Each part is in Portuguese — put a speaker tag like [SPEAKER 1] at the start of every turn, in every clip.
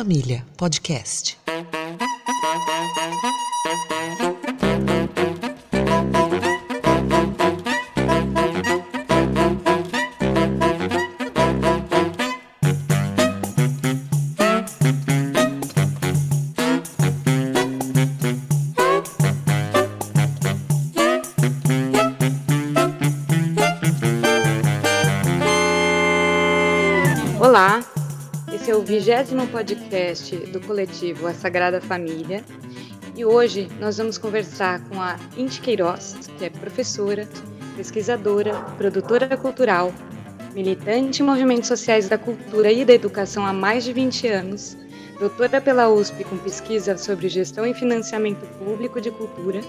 [SPEAKER 1] Família Podcast.
[SPEAKER 2] Vigésimo podcast do coletivo A Sagrada Família. E hoje nós vamos conversar com a Inti Queiroz, que é professora, pesquisadora, produtora cultural, militante em movimentos sociais da cultura e da educação há mais de 20 anos, doutora pela USP com pesquisa sobre gestão e financiamento público de cultura,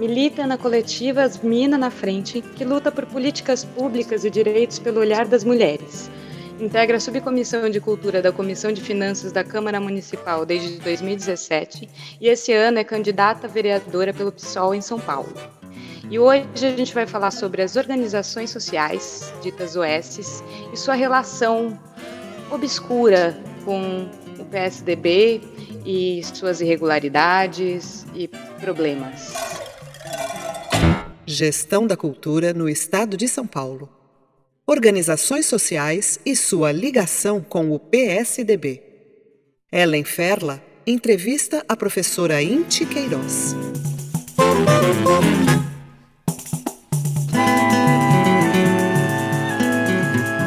[SPEAKER 2] milita na coletiva As Mina na Frente, que luta por políticas públicas e direitos pelo olhar das mulheres integra a Subcomissão de Cultura da Comissão de Finanças da Câmara Municipal desde 2017 e esse ano é candidata vereadora pelo PSOL em São Paulo. E hoje a gente vai falar sobre as organizações sociais, ditas OSs, e sua relação obscura com o PSDB e suas irregularidades e problemas.
[SPEAKER 1] Gestão da cultura no estado de São Paulo organizações sociais e sua ligação com o PSDB. Ellen Ferla entrevista a professora Inti Queiroz.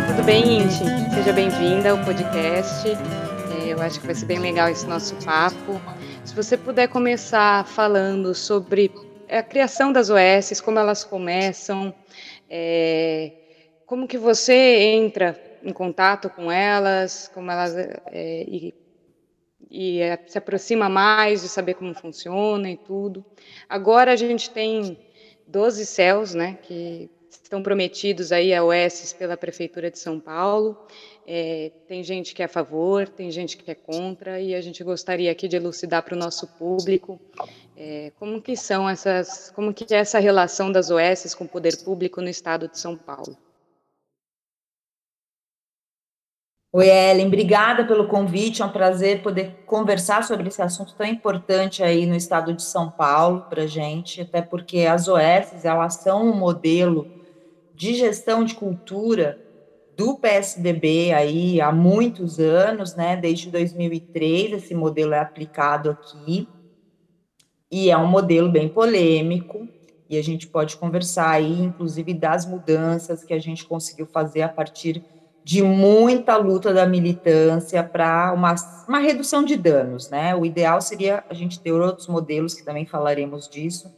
[SPEAKER 2] Tudo bem, Inti? Seja bem-vinda ao podcast. É, eu acho que vai ser bem legal esse nosso papo. Se você puder começar falando sobre a criação das OS, como elas começam, é, como que você entra em contato com elas, como elas é, e, e é, se aproxima mais de saber como funciona e tudo. Agora a gente tem 12 céus, né, que estão prometidos aí a OS pela Prefeitura de São Paulo. É, tem gente que é a favor, tem gente que é contra, e a gente gostaria aqui de elucidar para o nosso público é, como que são essas, como que é essa relação das OS com o poder público no estado de São Paulo.
[SPEAKER 3] Oi, Ellen, obrigada pelo convite. É um prazer poder conversar sobre esse assunto tão importante aí no estado de São Paulo para gente, até porque as OS elas são um modelo de gestão de cultura do PSDB aí há muitos anos, né? Desde 2003 esse modelo é aplicado aqui e é um modelo bem polêmico e a gente pode conversar aí, inclusive das mudanças que a gente conseguiu fazer a partir de muita luta da militância para uma, uma redução de danos, né? O ideal seria a gente ter outros modelos, que também falaremos disso.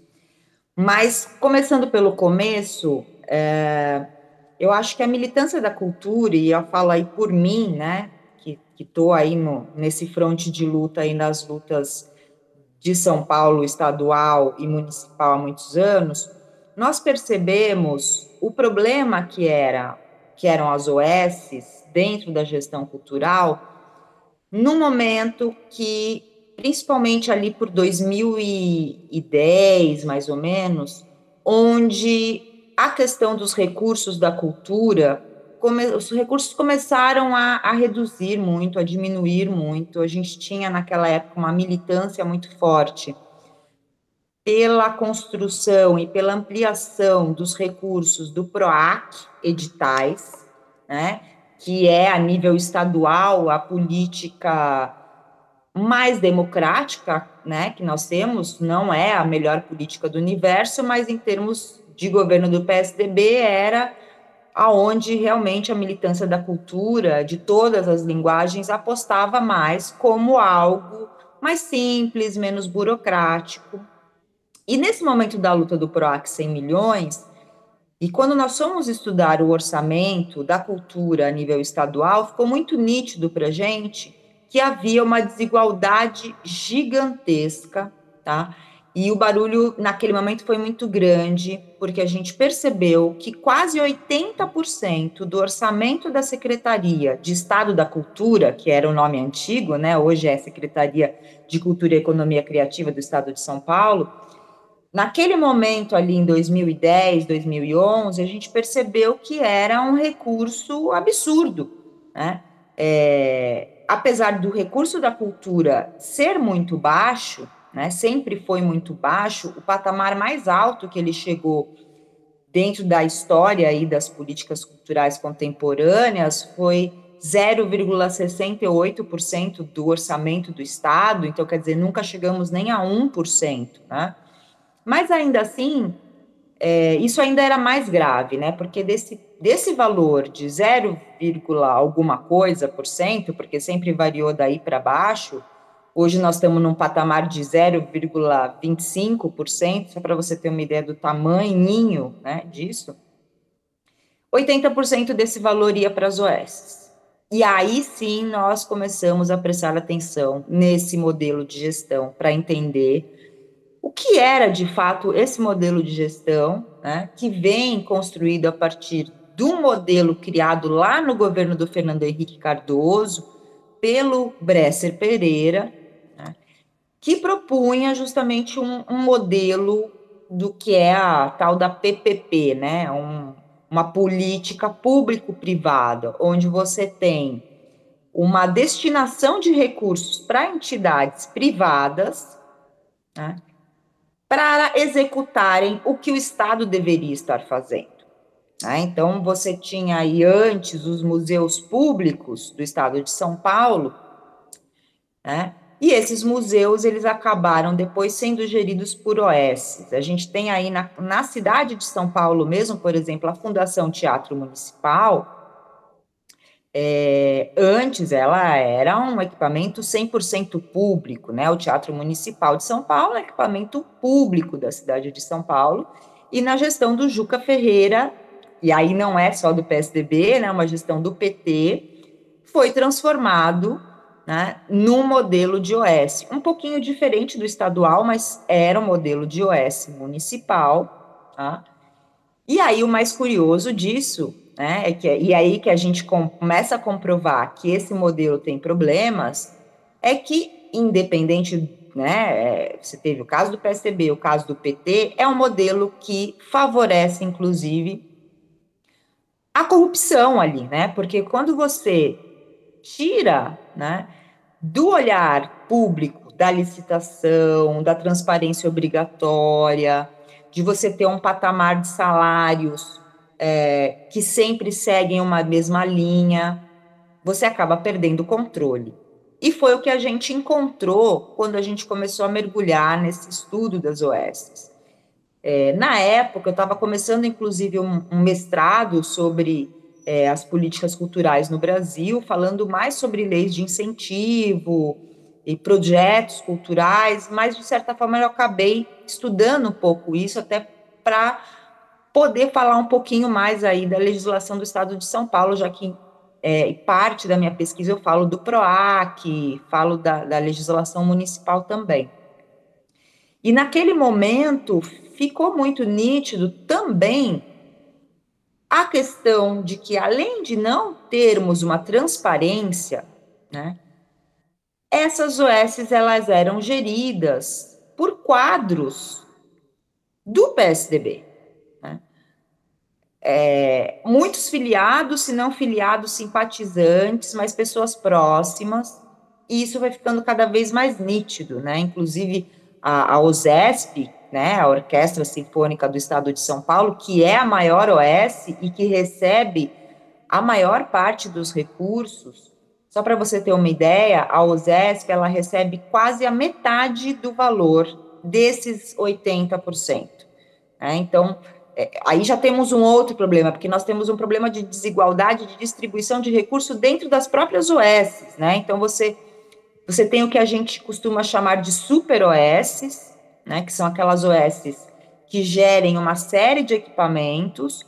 [SPEAKER 3] Mas, começando pelo começo, é, eu acho que a militância da cultura, e eu falo aí por mim, né, que estou aí no, nesse fronte de luta aí nas lutas de São Paulo, estadual e municipal há muitos anos, nós percebemos o problema que era que eram as OS, dentro da gestão cultural, no momento que, principalmente ali por 2010, mais ou menos, onde a questão dos recursos da cultura, os recursos começaram a, a reduzir muito, a diminuir muito. A gente tinha naquela época uma militância muito forte pela construção e pela ampliação dos recursos do PROAC, editais, né, que é a nível estadual a política mais democrática, né, que nós temos, não é a melhor política do universo, mas em termos de governo do PSDB era aonde realmente a militância da cultura, de todas as linguagens, apostava mais como algo mais simples, menos burocrático, e nesse momento da luta do PROAC 100 milhões, e quando nós fomos estudar o orçamento da cultura a nível estadual, ficou muito nítido para a gente que havia uma desigualdade gigantesca, tá? E o barulho naquele momento foi muito grande, porque a gente percebeu que quase 80% do orçamento da Secretaria de Estado da Cultura, que era o nome antigo, né? Hoje é Secretaria de Cultura e Economia Criativa do Estado de São Paulo, Naquele momento ali em 2010, 2011, a gente percebeu que era um recurso absurdo, né? É, apesar do recurso da cultura ser muito baixo, né, sempre foi muito baixo, o patamar mais alto que ele chegou dentro da história aí das políticas culturais contemporâneas foi 0,68% do orçamento do Estado, então quer dizer, nunca chegamos nem a 1%, né? Mas ainda assim, é, isso ainda era mais grave, né? Porque desse, desse valor de 0, alguma coisa por cento, porque sempre variou daí para baixo, hoje nós estamos num patamar de 0,25%, só para você ter uma ideia do tamanho né, disso. 80% desse valor ia para as OS. E aí sim nós começamos a prestar atenção nesse modelo de gestão para entender o que era de fato esse modelo de gestão, né, que vem construído a partir do modelo criado lá no governo do Fernando Henrique Cardoso, pelo Bresser Pereira, né, que propunha justamente um, um, modelo do que é a tal da PPP, né, um, uma política público-privada, onde você tem uma destinação de recursos para entidades privadas, né, para executarem o que o Estado deveria estar fazendo. Né? Então, você tinha aí antes os museus públicos do Estado de São Paulo, né, e esses museus, eles acabaram depois sendo geridos por OS. A gente tem aí na, na cidade de São Paulo mesmo, por exemplo, a Fundação Teatro Municipal, é, antes ela era um equipamento 100% público, né? O Teatro Municipal de São Paulo é equipamento público da cidade de São Paulo, e na gestão do Juca Ferreira, e aí não é só do PSDB, né? Uma gestão do PT, foi transformado né, no modelo de OS, um pouquinho diferente do estadual, mas era um modelo de OS municipal, tá? E aí o mais curioso disso, né, é que e aí que a gente começa a comprovar que esse modelo tem problemas, é que independente, né, é, você teve o caso do PSDB, o caso do PT, é um modelo que favorece inclusive a corrupção ali, né? Porque quando você tira, né, do olhar público, da licitação, da transparência obrigatória, de você ter um patamar de salários é, que sempre seguem uma mesma linha, você acaba perdendo o controle. E foi o que a gente encontrou quando a gente começou a mergulhar nesse estudo das OS. É, na época, eu estava começando, inclusive, um, um mestrado sobre é, as políticas culturais no Brasil, falando mais sobre leis de incentivo e projetos culturais, mas de certa forma eu acabei estudando um pouco isso até para poder falar um pouquinho mais aí da legislação do Estado de São Paulo, já que é, parte da minha pesquisa eu falo do PROAC, falo da, da legislação municipal também. E naquele momento ficou muito nítido também a questão de que, além de não termos uma transparência, né, essas OS elas eram geridas por quadros do PSDB. É, muitos filiados, se não filiados, simpatizantes, mas pessoas próximas, e isso vai ficando cada vez mais nítido, né? Inclusive a, a OSESP, né, a Orquestra Sinfônica do Estado de São Paulo, que é a maior OS e que recebe a maior parte dos recursos. Só para você ter uma ideia, a OSESP ela recebe quase a metade do valor desses 80%. Né? Então, aí já temos um outro problema, porque nós temos um problema de desigualdade de distribuição de recursos dentro das próprias OS. Né? Então, você, você tem o que a gente costuma chamar de super OS, né, que são aquelas OS que gerem uma série de equipamentos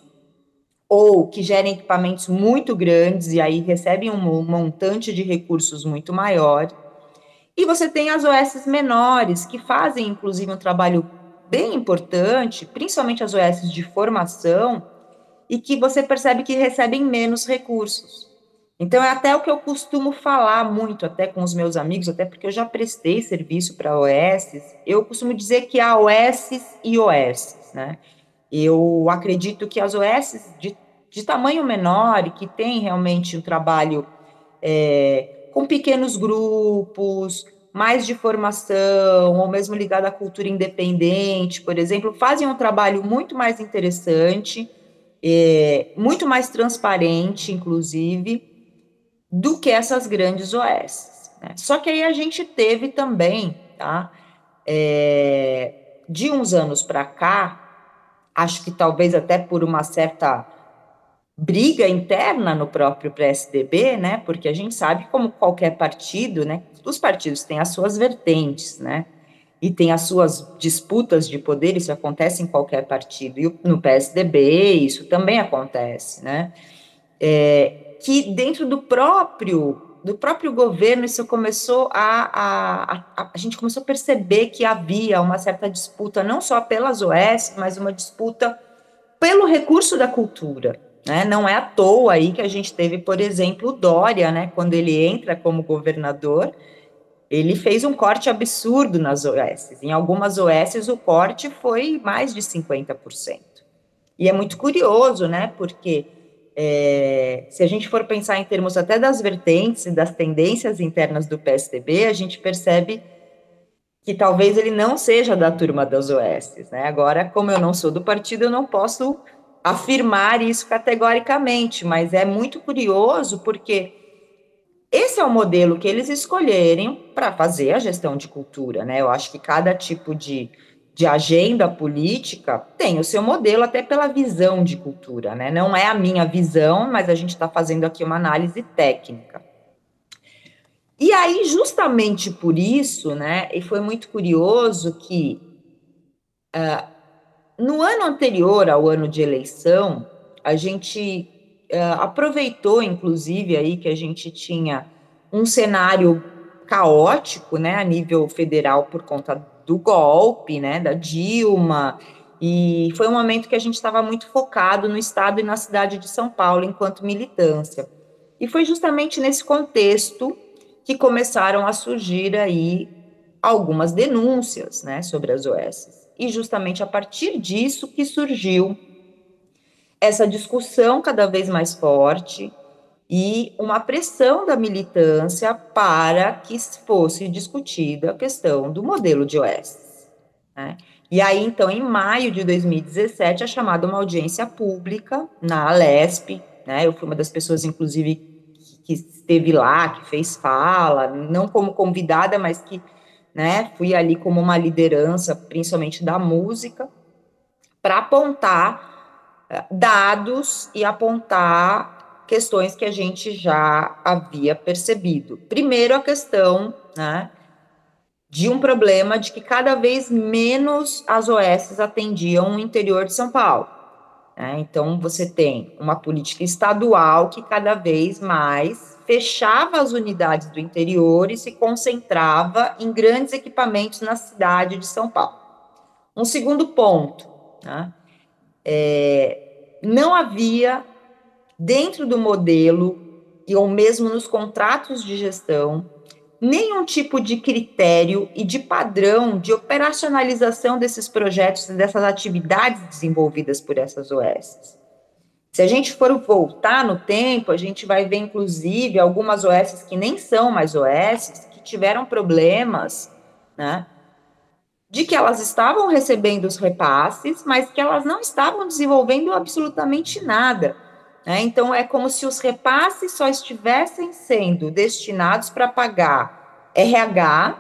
[SPEAKER 3] ou que gerem equipamentos muito grandes e aí recebem um montante de recursos muito maior. E você tem as OS menores, que fazem, inclusive, um trabalho bem importante, principalmente as OS de formação, e que você percebe que recebem menos recursos. Então, é até o que eu costumo falar muito, até com os meus amigos, até porque eu já prestei serviço para OS, eu costumo dizer que há OS e OS, né? Eu acredito que as OS de, de tamanho menor e que tem realmente um trabalho é, com pequenos grupos, mais de formação, ou mesmo ligado à cultura independente, por exemplo, fazem um trabalho muito mais interessante, é, muito mais transparente, inclusive, do que essas grandes OS. Né? Só que aí a gente teve também, tá? É, de uns anos para cá, acho que talvez até por uma certa briga interna no próprio PSDB, né? Porque a gente sabe como qualquer partido, né? Os partidos têm as suas vertentes, né? E tem as suas disputas de poder, isso acontece em qualquer partido. E no PSDB isso também acontece, né? É, que dentro do próprio do próprio governo isso começou a, a, a, a gente começou a perceber que havia uma certa disputa não só pelas OS, mas uma disputa pelo recurso da cultura, né? Não é à toa aí que a gente teve, por exemplo, o Dória, né? Quando ele entra como governador, ele fez um corte absurdo nas OS. Em algumas OS, o corte foi mais de 50%. E é muito curioso, né? Porque é, se a gente for pensar em termos até das vertentes e das tendências internas do PSDB, a gente percebe que talvez ele não seja da turma das OS. Né? Agora, como eu não sou do partido, eu não posso afirmar isso categoricamente, mas é muito curioso porque esse é o modelo que eles escolherem para fazer a gestão de cultura, né? Eu acho que cada tipo de, de agenda política tem o seu modelo, até pela visão de cultura, né? Não é a minha visão, mas a gente está fazendo aqui uma análise técnica. E aí, justamente por isso, né? E foi muito curioso que uh, no ano anterior ao ano de eleição, a gente uh, aproveitou, inclusive, aí que a gente tinha um cenário caótico, né, a nível federal por conta do golpe, né, da Dilma, e foi um momento que a gente estava muito focado no estado e na cidade de São Paulo enquanto militância. E foi justamente nesse contexto que começaram a surgir aí algumas denúncias, né, sobre as OSs e justamente a partir disso que surgiu essa discussão cada vez mais forte e uma pressão da militância para que fosse discutida a questão do modelo de OS. Né? E aí, então, em maio de 2017, é chamada uma audiência pública na Alesp, né? Eu fui uma das pessoas, inclusive, que esteve lá, que fez fala, não como convidada, mas que né? Fui ali como uma liderança, principalmente da música, para apontar eh, dados e apontar questões que a gente já havia percebido. Primeiro, a questão, né? De um problema de que cada vez menos as OS atendiam o interior de São Paulo. Né? Então, você tem uma política estadual que cada vez mais fechava as unidades do interior e se concentrava em grandes equipamentos na cidade de São Paulo. Um segundo ponto, né, é, não havia dentro do modelo e ou mesmo nos contratos de gestão nenhum tipo de critério e de padrão de operacionalização desses projetos e dessas atividades desenvolvidas por essas OSs. Se a gente for voltar no tempo, a gente vai ver, inclusive, algumas OS que nem são mais OS, que tiveram problemas, né? De que elas estavam recebendo os repasses, mas que elas não estavam desenvolvendo absolutamente nada. Né? Então, é como se os repasses só estivessem sendo destinados para pagar RH.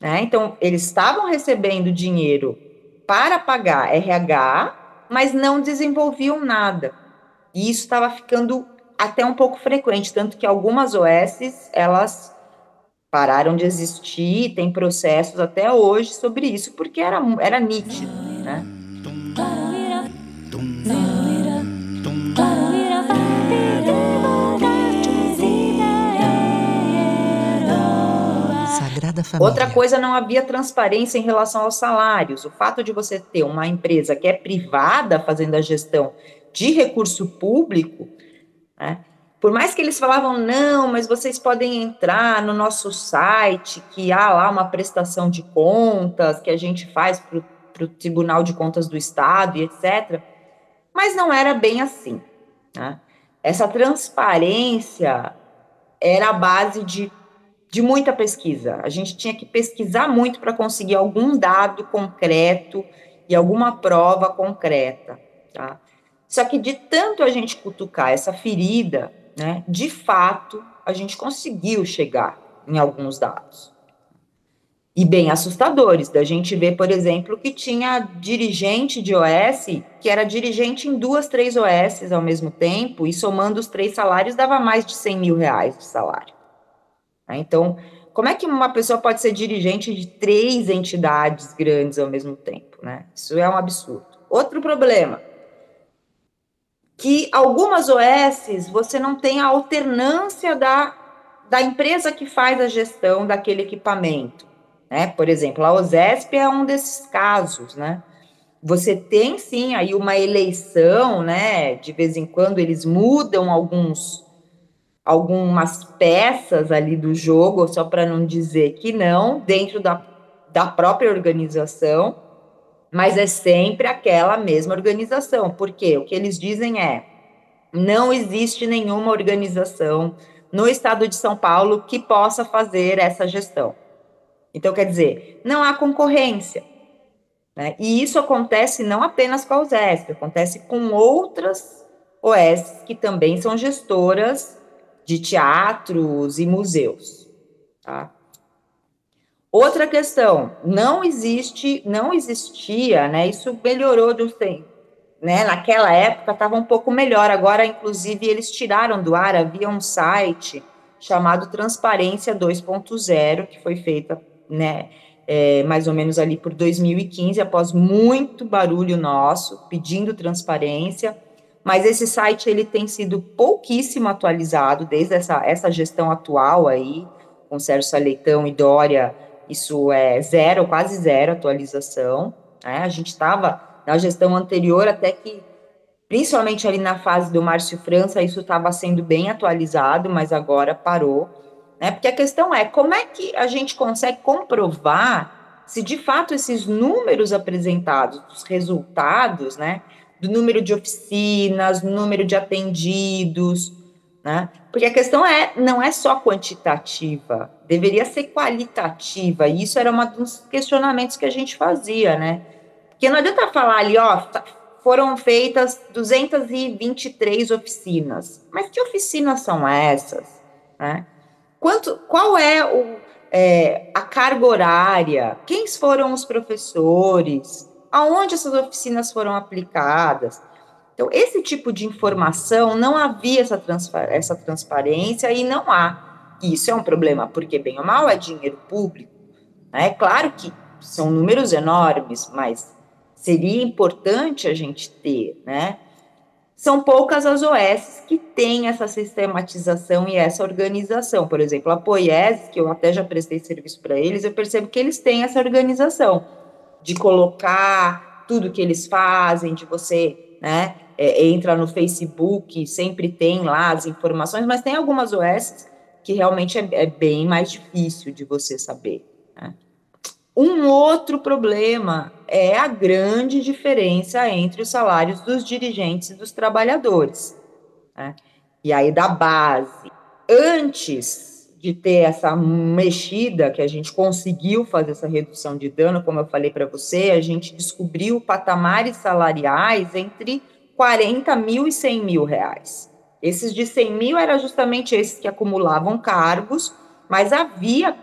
[SPEAKER 3] Né? Então, eles estavam recebendo dinheiro para pagar RH, mas não desenvolviam nada. E isso estava ficando até um pouco frequente, tanto que algumas OSs, elas pararam de existir, tem processos até hoje sobre isso, porque era, era nítido, né? Sagrada Família. Outra coisa, não havia transparência em relação aos salários. O fato de você ter uma empresa que é privada fazendo a gestão de recurso público, né? Por mais que eles falavam, não, mas vocês podem entrar no nosso site, que há lá uma prestação de contas que a gente faz para o Tribunal de Contas do Estado e etc. Mas não era bem assim. Né? Essa transparência era a base de, de muita pesquisa. A gente tinha que pesquisar muito para conseguir algum dado concreto e alguma prova concreta, tá? Só que de tanto a gente cutucar essa ferida, né, de fato, a gente conseguiu chegar em alguns dados. E bem assustadores, da gente ver, por exemplo, que tinha dirigente de OS que era dirigente em duas, três OS ao mesmo tempo, e somando os três salários dava mais de 100 mil reais de salário. Né, então, como é que uma pessoa pode ser dirigente de três entidades grandes ao mesmo tempo? Né? Isso é um absurdo. Outro problema, que algumas OS você não tem a alternância da, da empresa que faz a gestão daquele equipamento. Né? Por exemplo, a OSESP é um desses casos, né? Você tem sim aí uma eleição, né? De vez em quando eles mudam alguns algumas peças ali do jogo, só para não dizer que não, dentro da, da própria organização, mas é sempre aquela mesma organização, porque o que eles dizem é: não existe nenhuma organização no estado de São Paulo que possa fazer essa gestão. Então, quer dizer, não há concorrência. Né? E isso acontece não apenas com a USESP, acontece com outras OS que também são gestoras de teatros e museus. Tá? Outra questão, não existe, não existia, né? Isso melhorou de um tempo, né? Naquela época estava um pouco melhor. Agora, inclusive, eles tiraram do ar. Havia um site chamado Transparência 2.0 que foi feita, né? É, mais ou menos ali por 2015, após muito barulho nosso, pedindo transparência. Mas esse site ele tem sido pouquíssimo atualizado desde essa, essa gestão atual aí, com Sérgio Saleitão e Dória isso é zero, quase zero atualização. Né? A gente estava na gestão anterior até que, principalmente ali na fase do Márcio França, isso estava sendo bem atualizado, mas agora parou. Né? Porque a questão é como é que a gente consegue comprovar se de fato esses números apresentados, os resultados, né, do número de oficinas, número de atendidos, né? Porque a questão é, não é só quantitativa, deveria ser qualitativa, e isso era um dos questionamentos que a gente fazia, né? Porque não adianta falar ali, ó, foram feitas 223 oficinas, mas que oficinas são essas, né? Quanto, qual é, o, é a carga horária? Quem foram os professores? Aonde essas oficinas foram aplicadas? Então, esse tipo de informação não havia essa, essa transparência e não há. Isso é um problema, porque, bem ou mal, é dinheiro público. Né? É claro que são números enormes, mas seria importante a gente ter, né? São poucas as OS que têm essa sistematização e essa organização. Por exemplo, a Poies, que eu até já prestei serviço para eles, eu percebo que eles têm essa organização de colocar tudo que eles fazem, de você, né, é, entra no Facebook, sempre tem lá as informações, mas tem algumas OS que realmente é, é bem mais difícil de você saber. Né? Um outro problema é a grande diferença entre os salários dos dirigentes e dos trabalhadores. Né? E aí, da base. Antes de ter essa mexida, que a gente conseguiu fazer essa redução de dano, como eu falei para você, a gente descobriu patamares salariais entre 40 mil e 100 mil reais. Esses de 100 mil eram justamente esses que acumulavam cargos, mas havia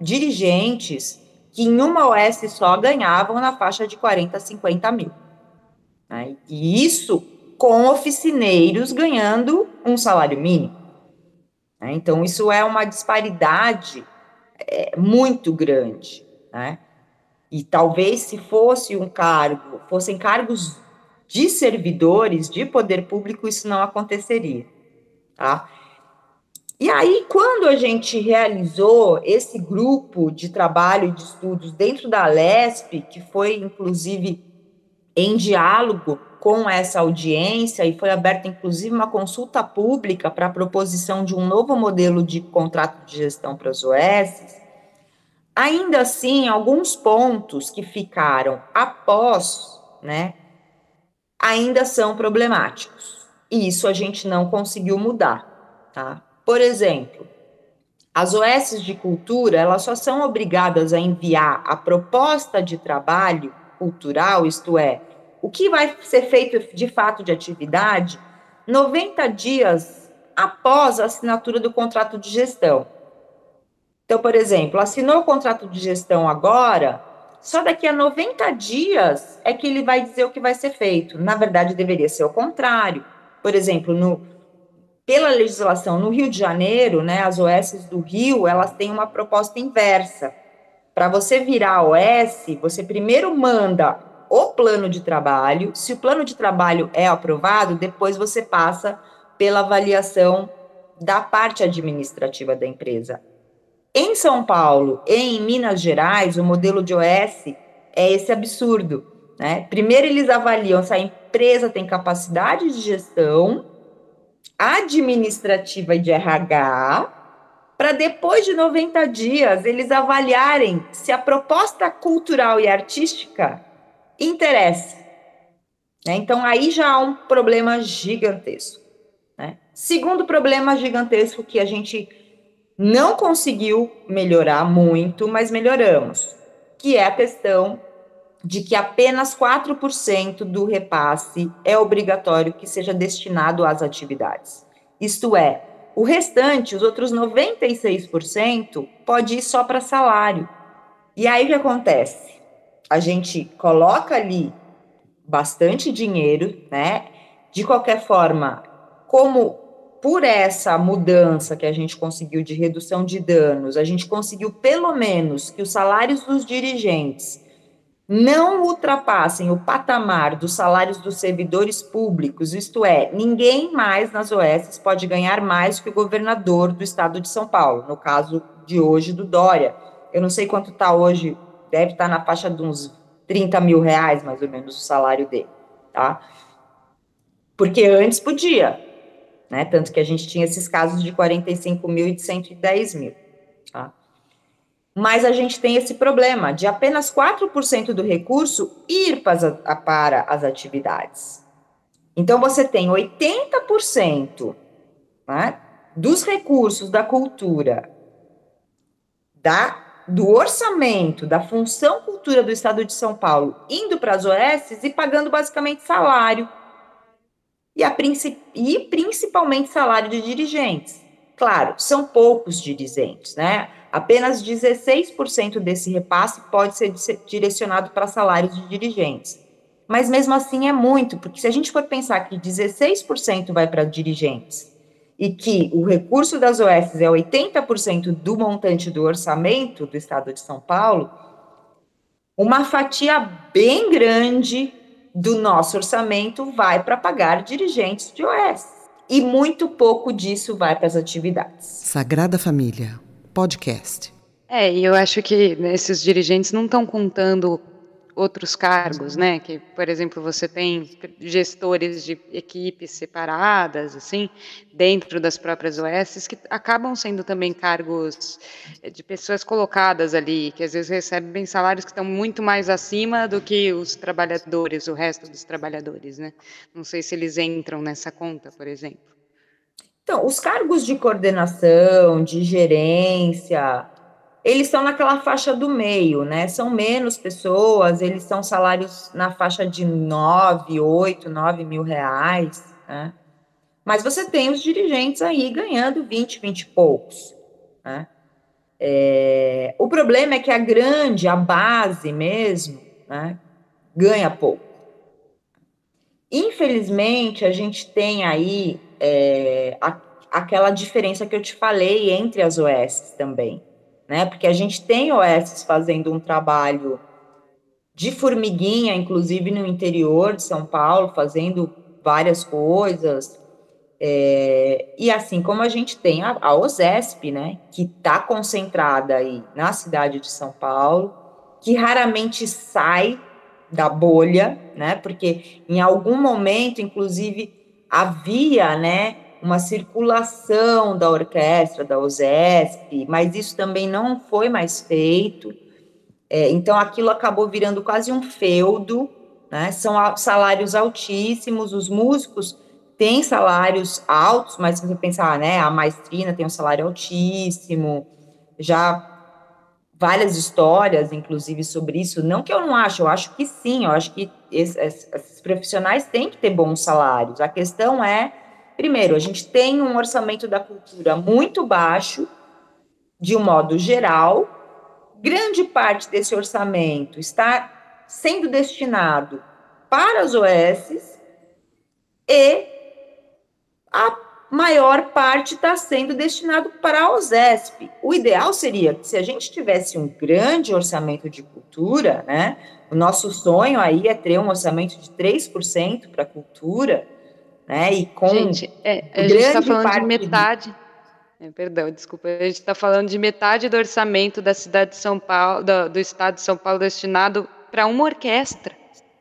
[SPEAKER 3] dirigentes que em uma OS só ganhavam na faixa de 40 a 50 mil. Né? E isso com oficineiros ganhando um salário mínimo. Né? Então, isso é uma disparidade é, muito grande. Né? E talvez se fosse um cargo, fossem cargos de servidores de poder público, isso não aconteceria, tá? E aí, quando a gente realizou esse grupo de trabalho e de estudos dentro da Lesp, que foi inclusive em diálogo com essa audiência e foi aberta inclusive uma consulta pública para a proposição de um novo modelo de contrato de gestão para as OS, ainda assim, alguns pontos que ficaram após, né, ainda são problemáticos. E isso a gente não conseguiu mudar, tá? Por exemplo, As OS de cultura, elas só são obrigadas a enviar a proposta de trabalho cultural, isto é, o que vai ser feito de fato de atividade, 90 dias após a assinatura do contrato de gestão. Então, por exemplo, assinou o contrato de gestão agora, só daqui a 90 dias é que ele vai dizer o que vai ser feito. Na verdade, deveria ser o contrário. Por exemplo, no, pela legislação no Rio de Janeiro, né, as OS do Rio, elas têm uma proposta inversa. Para você virar OS, você primeiro manda o plano de trabalho. Se o plano de trabalho é aprovado, depois você passa pela avaliação da parte administrativa da empresa. Em São Paulo e em Minas Gerais, o modelo de OS é esse absurdo. Né? Primeiro, eles avaliam se a empresa tem capacidade de gestão administrativa e de RH, para depois de 90 dias eles avaliarem se a proposta cultural e artística interessa. Né? Então, aí já há um problema gigantesco. Né? Segundo problema gigantesco que a gente não conseguiu melhorar muito, mas melhoramos, que é a questão de que apenas 4% do repasse é obrigatório que seja destinado às atividades. Isto é, o restante, os outros 96%, pode ir só para salário. E aí o que acontece? A gente coloca ali bastante dinheiro, né? De qualquer forma, como por essa mudança que a gente conseguiu de redução de danos, a gente conseguiu pelo menos que os salários dos dirigentes não ultrapassem o patamar dos salários dos servidores públicos, isto é, ninguém mais nas OS pode ganhar mais que o governador do estado de São Paulo, no caso de hoje do Dória. Eu não sei quanto está hoje, deve estar na faixa de uns 30 mil reais, mais ou menos, o salário dele, tá? Porque antes podia, né? Tanto que a gente tinha esses casos de 45 mil e de 110 mil, tá? Mas a gente tem esse problema de apenas 4% do recurso ir para as, para as atividades. Então, você tem 80% né, dos recursos da cultura, da, do orçamento, da função cultura do Estado de São Paulo, indo para as OS e pagando basicamente salário e, a, e principalmente salário de dirigentes. Claro, são poucos dirigentes, né? Apenas 16% desse repasse pode ser direcionado para salários de dirigentes. Mas mesmo assim é muito, porque se a gente for pensar que 16% vai para dirigentes e que o recurso das OS é 80% do montante do orçamento do Estado de São Paulo, uma fatia bem grande do nosso orçamento vai para pagar dirigentes de OS. E muito pouco disso vai para as atividades.
[SPEAKER 1] Sagrada Família, podcast.
[SPEAKER 2] É, e eu acho que esses dirigentes não estão contando outros cargos, né? Que, por exemplo, você tem gestores de equipes separadas, assim, dentro das próprias OS, que acabam sendo também cargos de pessoas colocadas ali, que às vezes recebem salários que estão muito mais acima do que os trabalhadores, o resto dos trabalhadores, né? Não sei se eles entram nessa conta, por exemplo.
[SPEAKER 3] Então, os cargos de coordenação, de gerência, eles estão naquela faixa do meio, né? São menos pessoas, eles são salários na faixa de 9, 8, 9 mil reais, né? Mas você tem os dirigentes aí ganhando 20, 20 e poucos, né? É, o problema é que a grande, a base mesmo, né, ganha pouco. Infelizmente, a gente tem aí é, a, aquela diferença que eu te falei entre as OS também né? Porque a gente tem OS fazendo um trabalho de formiguinha, inclusive no interior de São Paulo, fazendo várias coisas. É, e assim como a gente tem a, a OSESP, né, que está concentrada aí na cidade de São Paulo, que raramente sai da bolha, né, porque em algum momento, inclusive, havia, né, uma circulação da orquestra, da OSESP, mas isso também não foi mais feito. É, então, aquilo acabou virando quase um feudo, né? São salários altíssimos, os músicos tem salários altos, mas se você pensar, né, a maestrina tem um salário altíssimo, já várias histórias, inclusive, sobre isso. Não que eu não acho, eu acho que sim, eu acho que esses, esses profissionais têm que ter bons salários. A questão é, primeiro, a gente tem um orçamento da cultura muito baixo, de um modo geral, grande parte desse orçamento está sendo destinado para as OSs e a maior parte está sendo destinado para a OSESP. O ideal seria que se a gente tivesse um grande orçamento de cultura, né? O nosso sonho aí é ter um orçamento de 3% para a cultura, né? E com
[SPEAKER 2] gente, é, a gente está falando de metade. De... É, perdão, desculpa. A gente está falando de metade do orçamento da cidade de São Paulo, do, do estado de São Paulo, destinado para uma orquestra.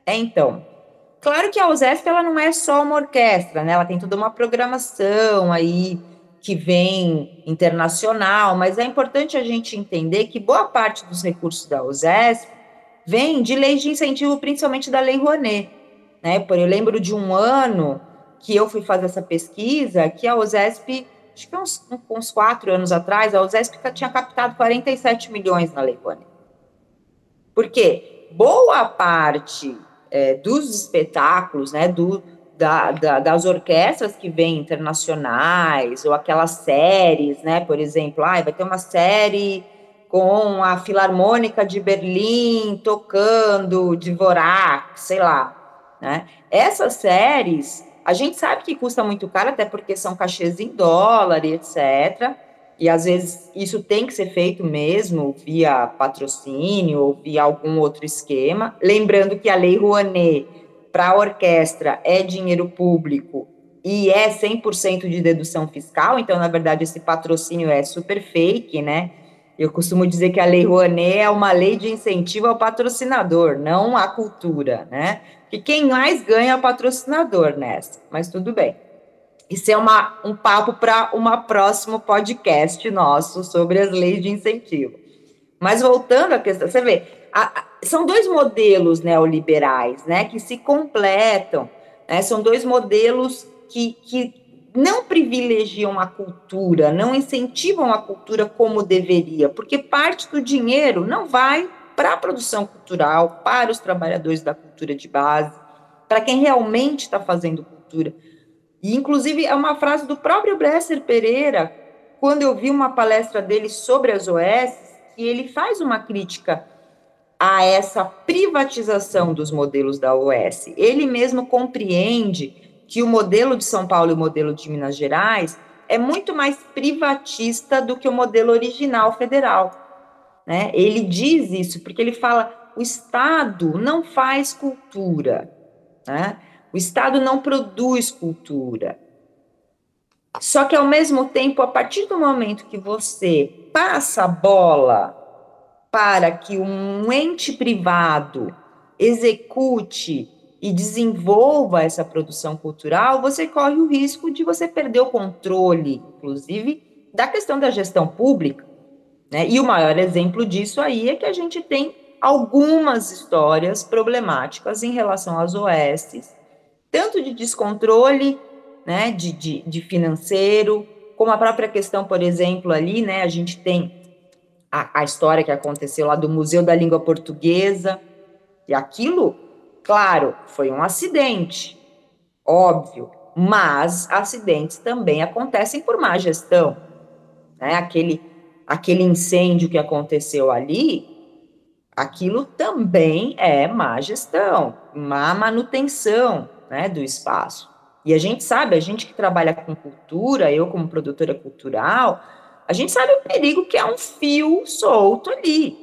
[SPEAKER 3] É, então. Claro que a USESP ela não é só uma orquestra, né? Ela tem toda uma programação aí que vem internacional, mas é importante a gente entender que boa parte dos recursos da USESP vem de leis de incentivo, principalmente da Lei Rouanet. Né? Por eu lembro de um ano que eu fui fazer essa pesquisa, que a USESP, acho que uns, uns quatro anos atrás, a USESP tinha captado 47 milhões na Lei. Por quê? Boa parte é, dos espetáculos, né, do, da, da, das orquestras que vêm internacionais, ou aquelas séries, né, por exemplo, ah, vai ter uma série com a Filarmônica de Berlim tocando Dvorak, sei lá, né, essas séries, a gente sabe que custa muito caro, até porque são cachês em dólar e etc., e às vezes isso tem que ser feito mesmo via patrocínio ou via algum outro esquema. Lembrando que a Lei Rouanet para a orquestra é dinheiro público e é 100% de dedução fiscal, então, na verdade, esse patrocínio é super fake, né? Eu costumo dizer que a Lei Rouanet é uma lei de incentivo ao patrocinador, não à cultura, né? Que quem mais ganha é o patrocinador nessa, mas tudo bem. Isso é uma, um papo para um próximo podcast nosso sobre as leis de incentivo. Mas voltando à questão, você vê, a, a, são dois modelos neoliberais, né, que se completam, né, são dois modelos que, que não privilegiam a cultura, não incentivam a cultura como deveria, porque parte do dinheiro não vai para a produção cultural, para os trabalhadores da cultura de base, para quem realmente está fazendo cultura. E, inclusive, é uma frase do próprio Bresser Pereira, quando eu vi uma palestra dele sobre as OS, e ele faz uma crítica a essa privatização dos modelos da OS. Ele mesmo compreende que o modelo de São Paulo e o modelo de Minas Gerais é muito mais privatista do que o modelo original federal. Né? Ele diz isso porque ele fala: o Estado não faz cultura. Né? O Estado não produz cultura. Só que, ao mesmo tempo, a partir do momento que você passa a bola para que um ente privado execute e desenvolva essa produção cultural, você corre o risco de você perder o controle, inclusive, da questão da gestão pública. Né? E o maior exemplo disso aí é que a gente tem algumas histórias problemáticas em relação às OSs, tanto de descontrole, né, de, de, de financeiro, como a própria questão, por exemplo, ali, né, a gente tem a, a história que aconteceu lá do Museu da Língua Portuguesa, e aquilo, claro, foi um acidente, óbvio, mas acidentes também acontecem por má gestão, né, aquele, aquele incêndio que aconteceu ali, aquilo também é má gestão, má manutenção, né, do espaço. E a gente sabe, a gente que trabalha com cultura, eu como produtora cultural, a gente sabe o perigo que é um fio solto ali.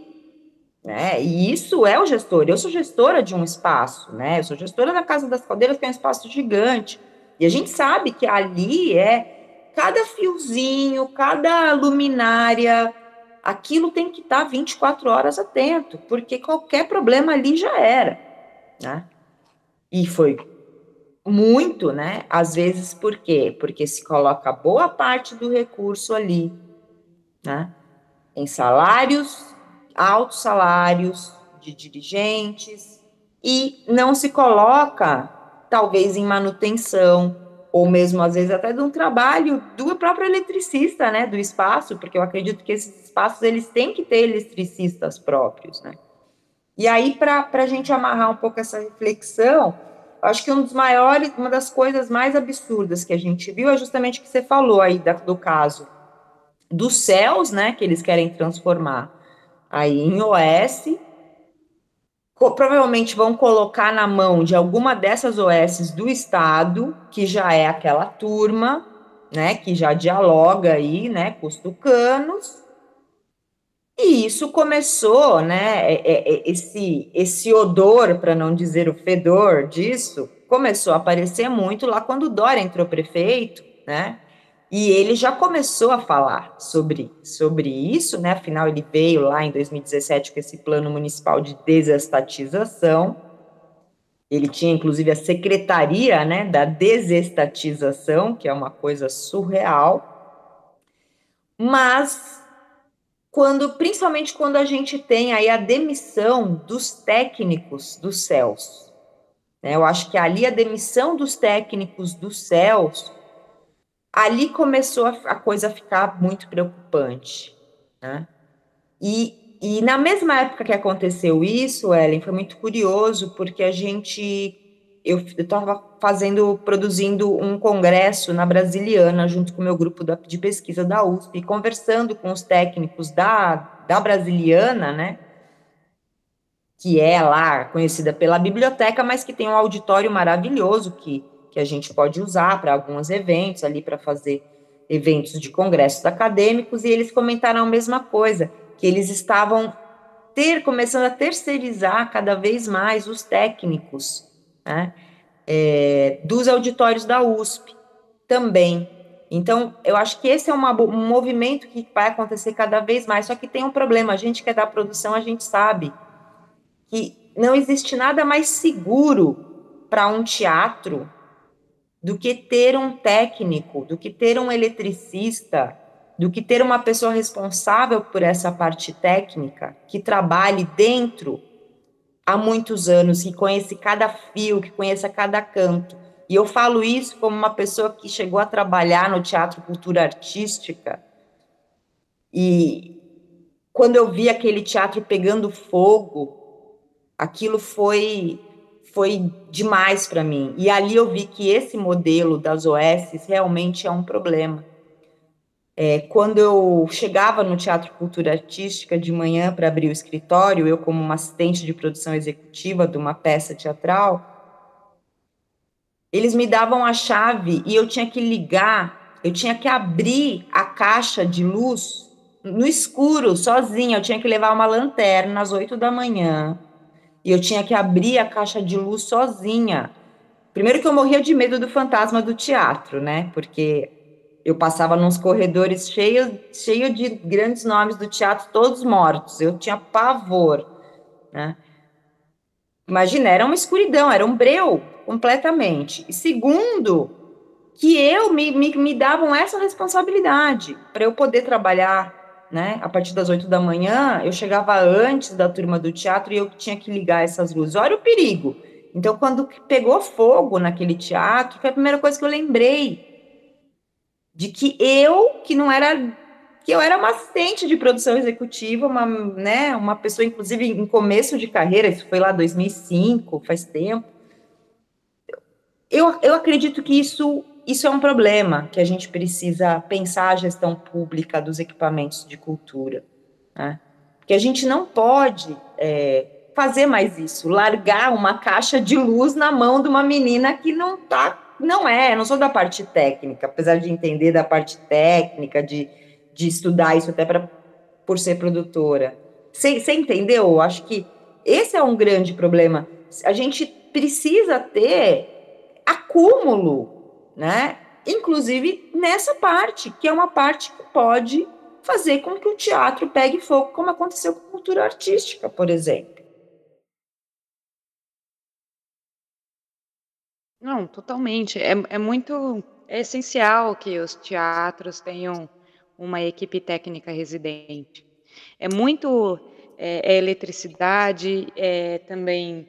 [SPEAKER 3] Né? E isso é o gestor. Eu sou gestora de um espaço, né? Eu sou gestora da Casa das Caldeiras, que é um espaço gigante. E a gente sabe que ali é cada fiozinho, cada luminária, aquilo tem que estar 24 horas atento, porque qualquer problema ali já era, né? E foi muito, né? Às vezes, por quê? Porque se coloca boa parte do recurso ali, né? Em salários, altos salários de dirigentes, e não se coloca, talvez, em manutenção, ou mesmo às vezes até de um trabalho do próprio eletricista, né, do espaço, porque eu acredito que esses espaços eles têm que ter eletricistas próprios, né. E aí para a gente amarrar um pouco essa reflexão, acho que um dos maiores, uma das coisas mais absurdas que a gente viu é justamente o que você falou aí da, do caso dos céus, né, que eles querem transformar aí em OS provavelmente vão colocar na mão de alguma dessas OS do Estado, que já é aquela turma, né, que já dialoga aí, né, com os tucanos, e isso começou, né, é, é, é, esse, esse odor, para não dizer o fedor disso, começou a aparecer muito lá quando o Dória entrou prefeito, né, e ele já começou a falar sobre, sobre isso, né? Afinal, ele veio lá em 2017 com esse plano municipal de desestatização. Ele tinha, inclusive, a secretaria né, da desestatização, que é uma coisa surreal. Mas, quando, principalmente quando a gente tem aí a demissão dos técnicos dos céus. Né, eu acho que ali a demissão dos técnicos dos céus ali começou a, a coisa a ficar muito preocupante, né? E, e na mesma época que aconteceu isso, Ellen, foi muito curioso, porque a gente, eu estava fazendo, produzindo um congresso na Brasiliana, junto com o meu grupo da, de pesquisa da USP, conversando com os técnicos da, da Brasiliana, né? Que é lá conhecida pela biblioteca, mas que tem um auditório maravilhoso que que a gente pode usar para alguns eventos ali para fazer eventos de congressos acadêmicos, e eles comentaram a mesma coisa, que eles estavam ter começando a terceirizar cada vez mais os técnicos né, é, dos auditórios da USP também. Então, eu acho que esse é uma, um movimento que vai acontecer cada vez mais, só que tem um problema, a gente que é da produção, a gente sabe que não existe nada mais seguro para um teatro do que ter um técnico, do que ter um eletricista, do que ter uma pessoa responsável por essa parte técnica, que trabalhe dentro há muitos anos, que conhece cada fio, que conheça cada canto. E eu falo isso como uma pessoa que chegou a trabalhar no Teatro Cultura Artística. E quando eu vi aquele teatro pegando fogo, aquilo foi foi demais para mim. E ali eu vi que esse modelo das OS realmente é um problema. É, quando eu chegava no Teatro Cultura Artística de manhã para abrir o escritório, eu, como uma assistente de produção executiva de uma peça teatral, eles me davam a chave e eu tinha que ligar, eu tinha que abrir a caixa de luz no escuro, sozinha. Eu tinha que levar uma lanterna às oito da manhã e eu tinha que abrir a caixa de luz sozinha. Primeiro que eu morria de medo do fantasma do teatro, né? Porque eu passava nos corredores cheios cheio de grandes nomes do teatro, todos mortos. Eu tinha pavor, né? Imagina, era uma escuridão, era um breu completamente. E segundo, que eu me, me, me davam essa responsabilidade para eu poder trabalhar né? A partir das oito da manhã, eu chegava antes da turma do teatro e eu tinha que ligar essas luzes. Olha o perigo. Então, quando pegou fogo naquele teatro, foi a primeira coisa que eu lembrei de que eu, que não era que eu era uma assistente de produção executiva, uma, né, uma pessoa inclusive em começo de carreira, isso foi lá 2005, faz tempo. Eu, eu acredito que isso isso é um problema que a gente precisa pensar a gestão pública dos equipamentos de cultura, né? que a gente não pode é, fazer mais isso, largar uma caixa de luz na mão de uma menina que não tá, não é, não sou da parte técnica, apesar de entender da parte técnica, de, de estudar isso até para por ser produtora. Você entendeu? Acho que esse é um grande problema. A gente precisa ter acúmulo né? Inclusive nessa parte, que é uma parte que pode fazer com que o teatro pegue fogo, como aconteceu com a cultura artística, por exemplo.
[SPEAKER 2] Não, totalmente. É, é muito é essencial que os teatros tenham uma equipe técnica residente. É muito é, é eletricidade, é também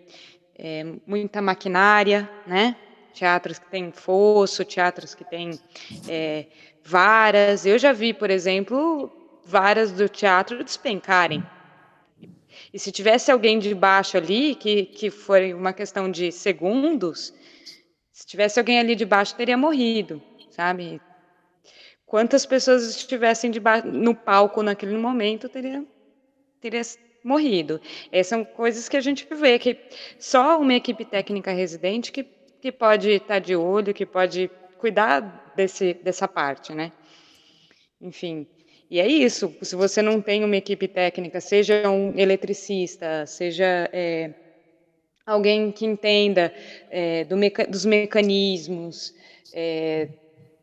[SPEAKER 2] é, muita maquinária, né? Teatros que têm fosso, teatros que têm é, varas. Eu já vi, por exemplo, varas do teatro despencarem. E se tivesse alguém de baixo ali, que, que foi uma questão de segundos, se tivesse alguém ali de baixo, teria morrido, sabe? Quantas pessoas estivessem no palco naquele momento, teria, teria morrido. Essas são coisas que a gente vê, que só uma equipe técnica residente que, que pode estar de olho, que pode cuidar desse, dessa parte, né? Enfim, e é isso. Se você não tem uma equipe técnica, seja um eletricista, seja é, alguém que entenda é, do meca dos mecanismos, é,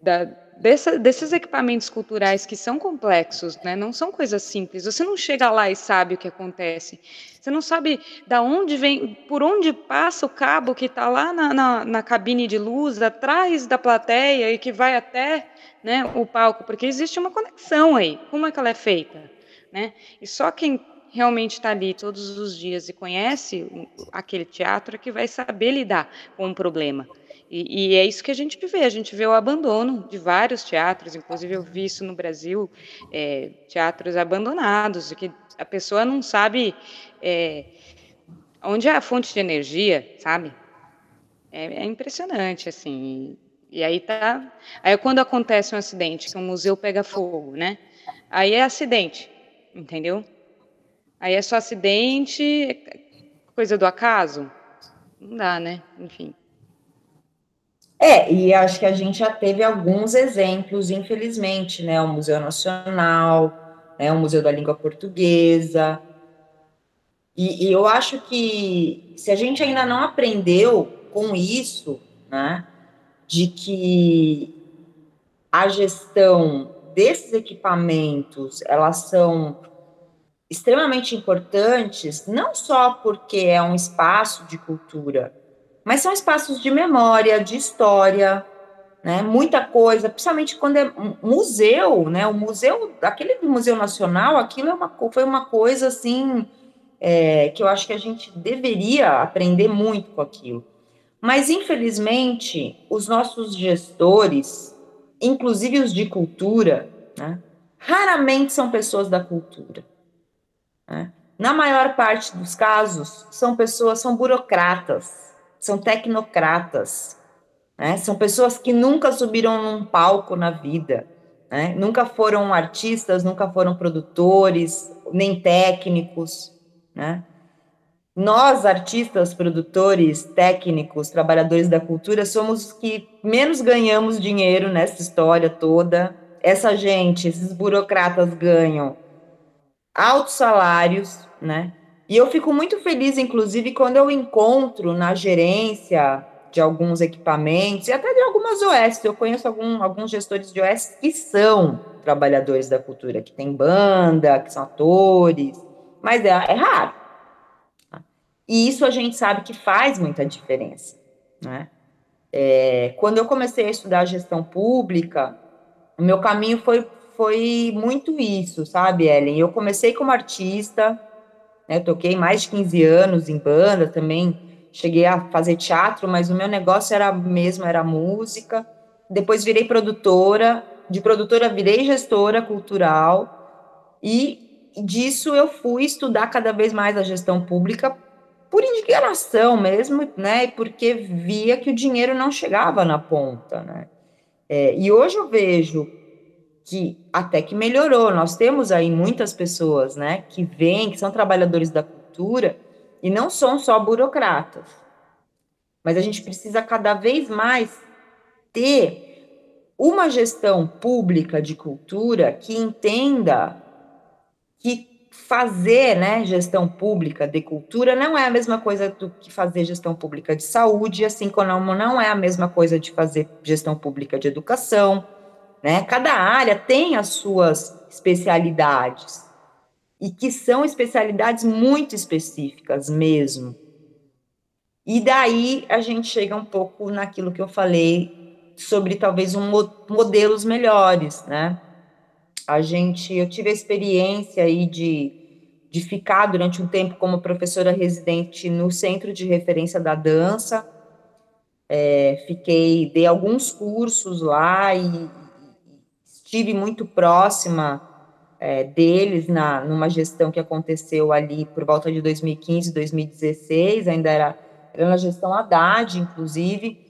[SPEAKER 2] da, dessa, desses equipamentos culturais que são complexos, né? não são coisas simples. Você não chega lá e sabe o que acontece. Você não sabe da onde vem, por onde passa o cabo que está lá na, na, na, cabine de luz, atrás da plateia e que vai até né, o palco, porque existe uma conexão aí. Como é que ela é feita? Né? E só quem realmente está ali todos os dias e conhece aquele teatro é que vai saber lidar com um problema. E, e, é isso que a gente vê, a gente vê o abandono de vários teatros, inclusive eu vi isso no Brasil, é, teatros abandonados, que a pessoa não sabe é, onde é a fonte de energia, sabe? É, é impressionante, assim. E, e aí tá. Aí quando acontece um acidente, que o museu pega fogo, né? Aí é acidente, entendeu? Aí é só acidente, coisa do acaso? Não dá, né? Enfim.
[SPEAKER 3] É, e acho que a gente já teve alguns exemplos, infelizmente, né? O Museu Nacional, né? o Museu da Língua Portuguesa. E, e eu acho que se a gente ainda não aprendeu com isso, né? De que a gestão desses equipamentos, elas são extremamente importantes, não só porque é um espaço de cultura, mas são espaços de memória, de história, né? Muita coisa, principalmente quando é museu, né? O museu, aquele Museu Nacional, aquilo é uma, foi uma coisa assim é, que eu acho que a gente deveria aprender muito com aquilo. Mas infelizmente, os nossos gestores, inclusive os de cultura, né? Raramente são pessoas da cultura. Né? Na maior parte dos casos, são pessoas, são burocratas são tecnocratas, né? São pessoas que nunca subiram num palco na vida, né? Nunca foram artistas, nunca foram produtores, nem técnicos, né? Nós, artistas, produtores, técnicos, trabalhadores da cultura, somos os que menos ganhamos dinheiro nessa história toda. Essa gente, esses burocratas ganham altos salários, né? E eu fico muito feliz, inclusive, quando eu encontro na gerência de alguns equipamentos e até de algumas OS. Eu conheço algum, alguns gestores de OS que são trabalhadores da cultura, que tem banda, que são atores, mas é, é raro. E isso a gente sabe que faz muita diferença. Né? É, quando eu comecei a estudar gestão pública, o meu caminho foi, foi muito isso, sabe, Ellen? Eu comecei como artista, né? Toquei mais de 15 anos em banda também, cheguei a fazer teatro, mas o meu negócio era mesmo, era música. Depois virei produtora, de produtora virei gestora cultural, e disso eu fui estudar cada vez mais a gestão pública por indignação mesmo, né? Porque via que o dinheiro não chegava na ponta, né? É, e hoje eu vejo que até que melhorou. Nós temos aí muitas pessoas, né, que vêm, que são trabalhadores da cultura e não são só burocratas. Mas a gente precisa cada vez mais ter uma gestão pública de cultura que entenda que fazer, né, gestão pública de cultura não é a mesma coisa do que fazer gestão pública de saúde, assim como não é a mesma coisa de fazer gestão pública de educação né? Cada área tem as suas especialidades e que são especialidades muito específicas mesmo. E daí a gente chega um pouco naquilo que eu falei sobre talvez um modelos melhores, né? A gente, eu tive a experiência aí de, de ficar durante um tempo como professora residente no Centro de Referência da Dança, é, fiquei, dei alguns cursos lá e estive muito próxima é, deles na, numa gestão que aconteceu ali por volta de 2015, 2016, ainda era, era na gestão Haddad, inclusive.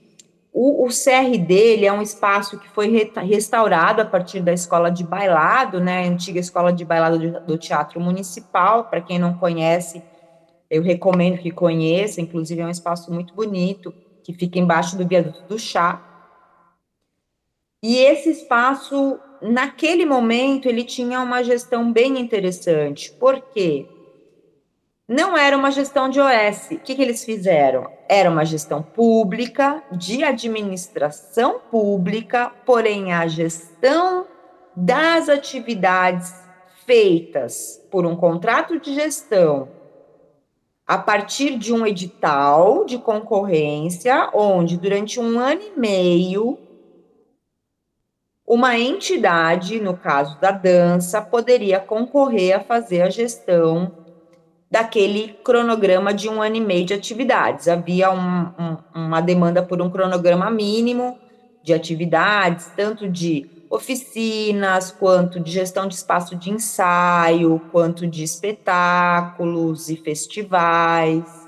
[SPEAKER 3] O, o CR é um espaço que foi re, restaurado a partir da escola de bailado, né, antiga escola de bailado do, do Teatro Municipal, para quem não conhece, eu recomendo que conheça, inclusive é um espaço muito bonito, que fica embaixo do viaduto do chá. E esse espaço, naquele momento, ele tinha uma gestão bem interessante. Por quê? Não era uma gestão de OS. O que, que eles fizeram? Era uma gestão pública, de administração pública, porém a gestão das atividades feitas por um contrato de gestão a partir de um edital de concorrência, onde durante um ano e meio, uma entidade, no caso da dança, poderia concorrer a fazer a gestão daquele cronograma de um ano e meio de atividades. Havia um, um, uma demanda por um cronograma mínimo de atividades, tanto de oficinas, quanto de gestão de espaço de ensaio, quanto de espetáculos e festivais.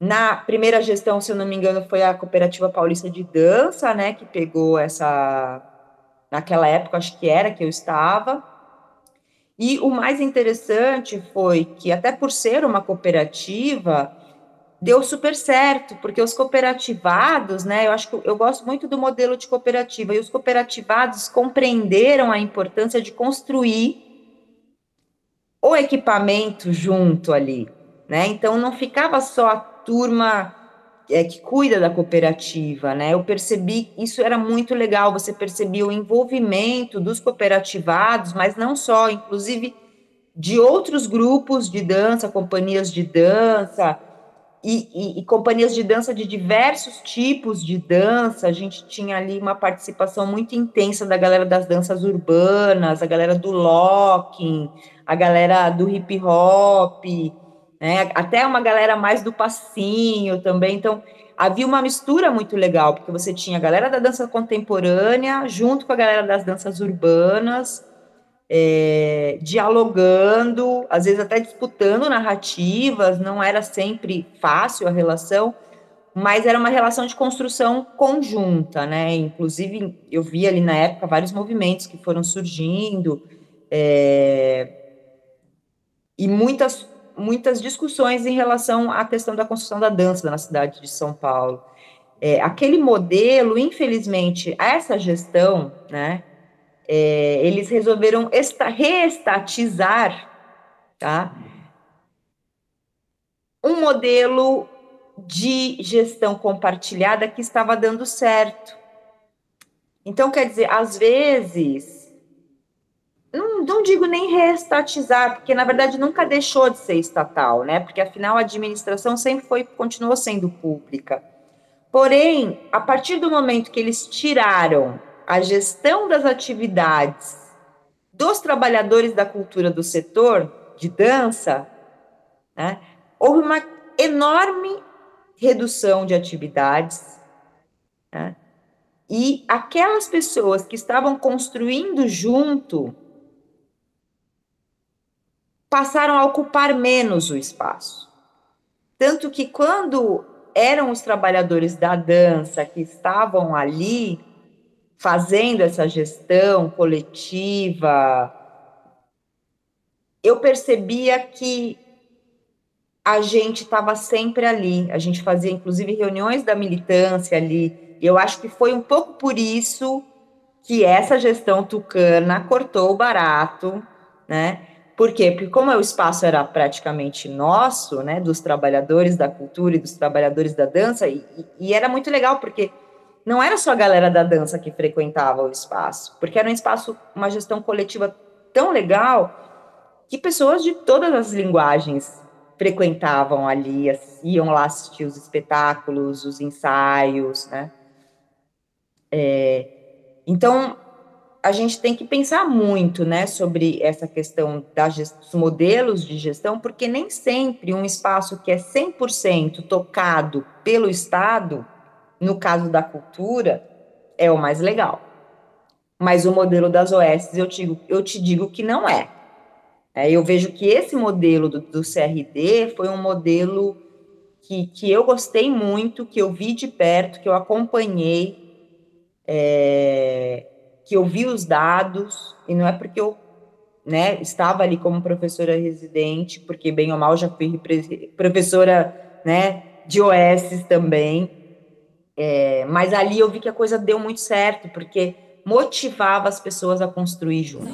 [SPEAKER 3] Na primeira gestão, se eu não me engano, foi a Cooperativa Paulista de Dança, né, que pegou essa naquela época, acho que era que eu estava. E o mais interessante foi que até por ser uma cooperativa, deu super certo, porque os cooperativados, né, eu acho que eu gosto muito do modelo de cooperativa, e os cooperativados compreenderam a importância de construir o equipamento junto ali, né, então não ficava só a turma é, que cuida da cooperativa, né, eu percebi, isso era muito legal, você percebia o envolvimento dos cooperativados, mas não só, inclusive de outros grupos de dança, companhias de dança, e, e, e, companhias de dança de diversos tipos de dança. A gente tinha ali uma participação muito intensa da galera das danças urbanas, a galera do locking, a galera do hip hop, né? até uma galera mais do passinho também. Então, havia uma mistura muito legal, porque você tinha a galera da dança contemporânea junto com a galera das danças urbanas é, dialogando, às vezes até disputando narrativas, não era sempre fácil a relação, mas era uma relação de construção conjunta, né? Inclusive, eu vi ali na época vários movimentos que foram surgindo, é, e muitas, muitas discussões em relação à questão da construção da dança na cidade de São Paulo. É, aquele modelo, infelizmente, essa gestão, né? é, eles resolveram esta, reestatizar tá, um modelo de gestão compartilhada que estava dando certo. Então, quer dizer, às vezes, não, digo nem reestatizar, porque na verdade nunca deixou de ser estatal, né? Porque afinal a administração sempre foi, continuou sendo pública. Porém, a partir do momento que eles tiraram a gestão das atividades dos trabalhadores da cultura do setor de dança, né, houve uma enorme redução de atividades, né, e aquelas pessoas que estavam construindo junto passaram a ocupar menos o espaço. Tanto que quando eram os trabalhadores da dança que estavam ali, fazendo essa gestão coletiva, eu percebia que a gente estava sempre ali, a gente fazia inclusive reuniões da militância ali. Eu acho que foi um pouco por isso que essa gestão tucana cortou o barato, né? Por quê? Porque como o espaço era praticamente nosso, né, dos trabalhadores da cultura e dos trabalhadores da dança, e, e era muito legal, porque não era só a galera da dança que frequentava o espaço, porque era um espaço, uma gestão coletiva tão legal que pessoas de todas as linguagens frequentavam ali, iam lá assistir os espetáculos, os ensaios, né? É, então, a gente tem que pensar muito, né, sobre essa questão dos modelos de gestão, porque nem sempre um espaço que é 100% tocado pelo Estado no caso da cultura, é o mais legal. Mas o modelo das OS, eu te, eu te digo que não é. é eu vejo que esse modelo do, do CRD foi um modelo que, que eu gostei muito, que eu vi de perto, que eu acompanhei, é, que eu vi os dados, e não é porque eu né, estava ali como professora residente, porque bem ou mal já fui professora né, de OS também, é, mas ali eu vi que a coisa deu muito certo, porque motivava as pessoas a construir junto.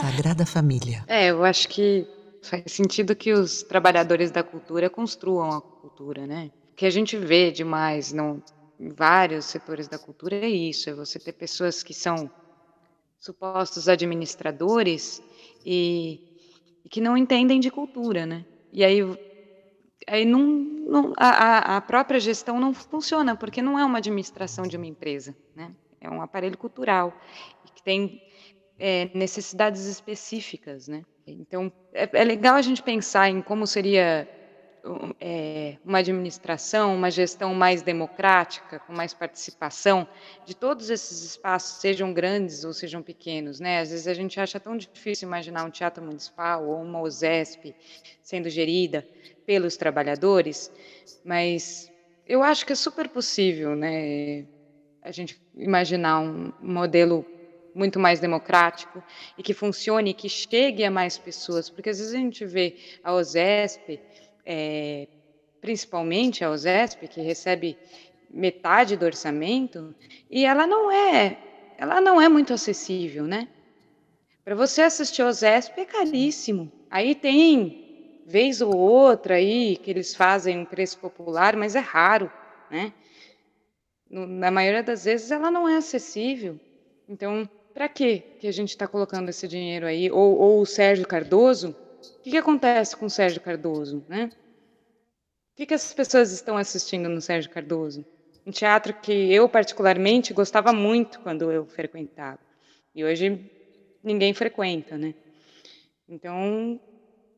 [SPEAKER 1] Sagrada Família.
[SPEAKER 2] É, eu acho que faz sentido que os trabalhadores da cultura construam a cultura, né? O que a gente vê demais no, em vários setores da cultura é isso, é você ter pessoas que são supostos administradores e, e que não entendem de cultura, né? E aí, aí não, não a, a própria gestão não funciona, porque não é uma administração de uma empresa, né? É um aparelho cultural que tem é, necessidades específicas, né? Então, é, é, legal a gente pensar em como seria é, uma administração, uma gestão mais democrática, com mais participação de todos esses espaços, sejam grandes ou sejam pequenos, né? Às vezes a gente acha tão difícil imaginar um teatro municipal ou uma USESP sendo gerida pelos trabalhadores, mas eu acho que é super possível, né? A gente imaginar um modelo muito mais democrático e que funcione, que chegue a mais pessoas, porque às vezes a gente vê a OSESP, é, principalmente a OSESP, que recebe metade do orçamento, e ela não é, ela não é muito acessível, né? Para você assistir a OSESP é caríssimo. Aí tem vez ou outra aí que eles fazem um preço popular, mas é raro, né? Na maioria das vezes ela não é acessível. Então, para que que a gente está colocando esse dinheiro aí? Ou, ou o Sérgio Cardoso? O que, que acontece com o Sérgio Cardoso, né? O que, que as pessoas estão assistindo no Sérgio Cardoso? Um teatro que eu, particularmente, gostava muito quando eu frequentava. E hoje ninguém frequenta, né? Então,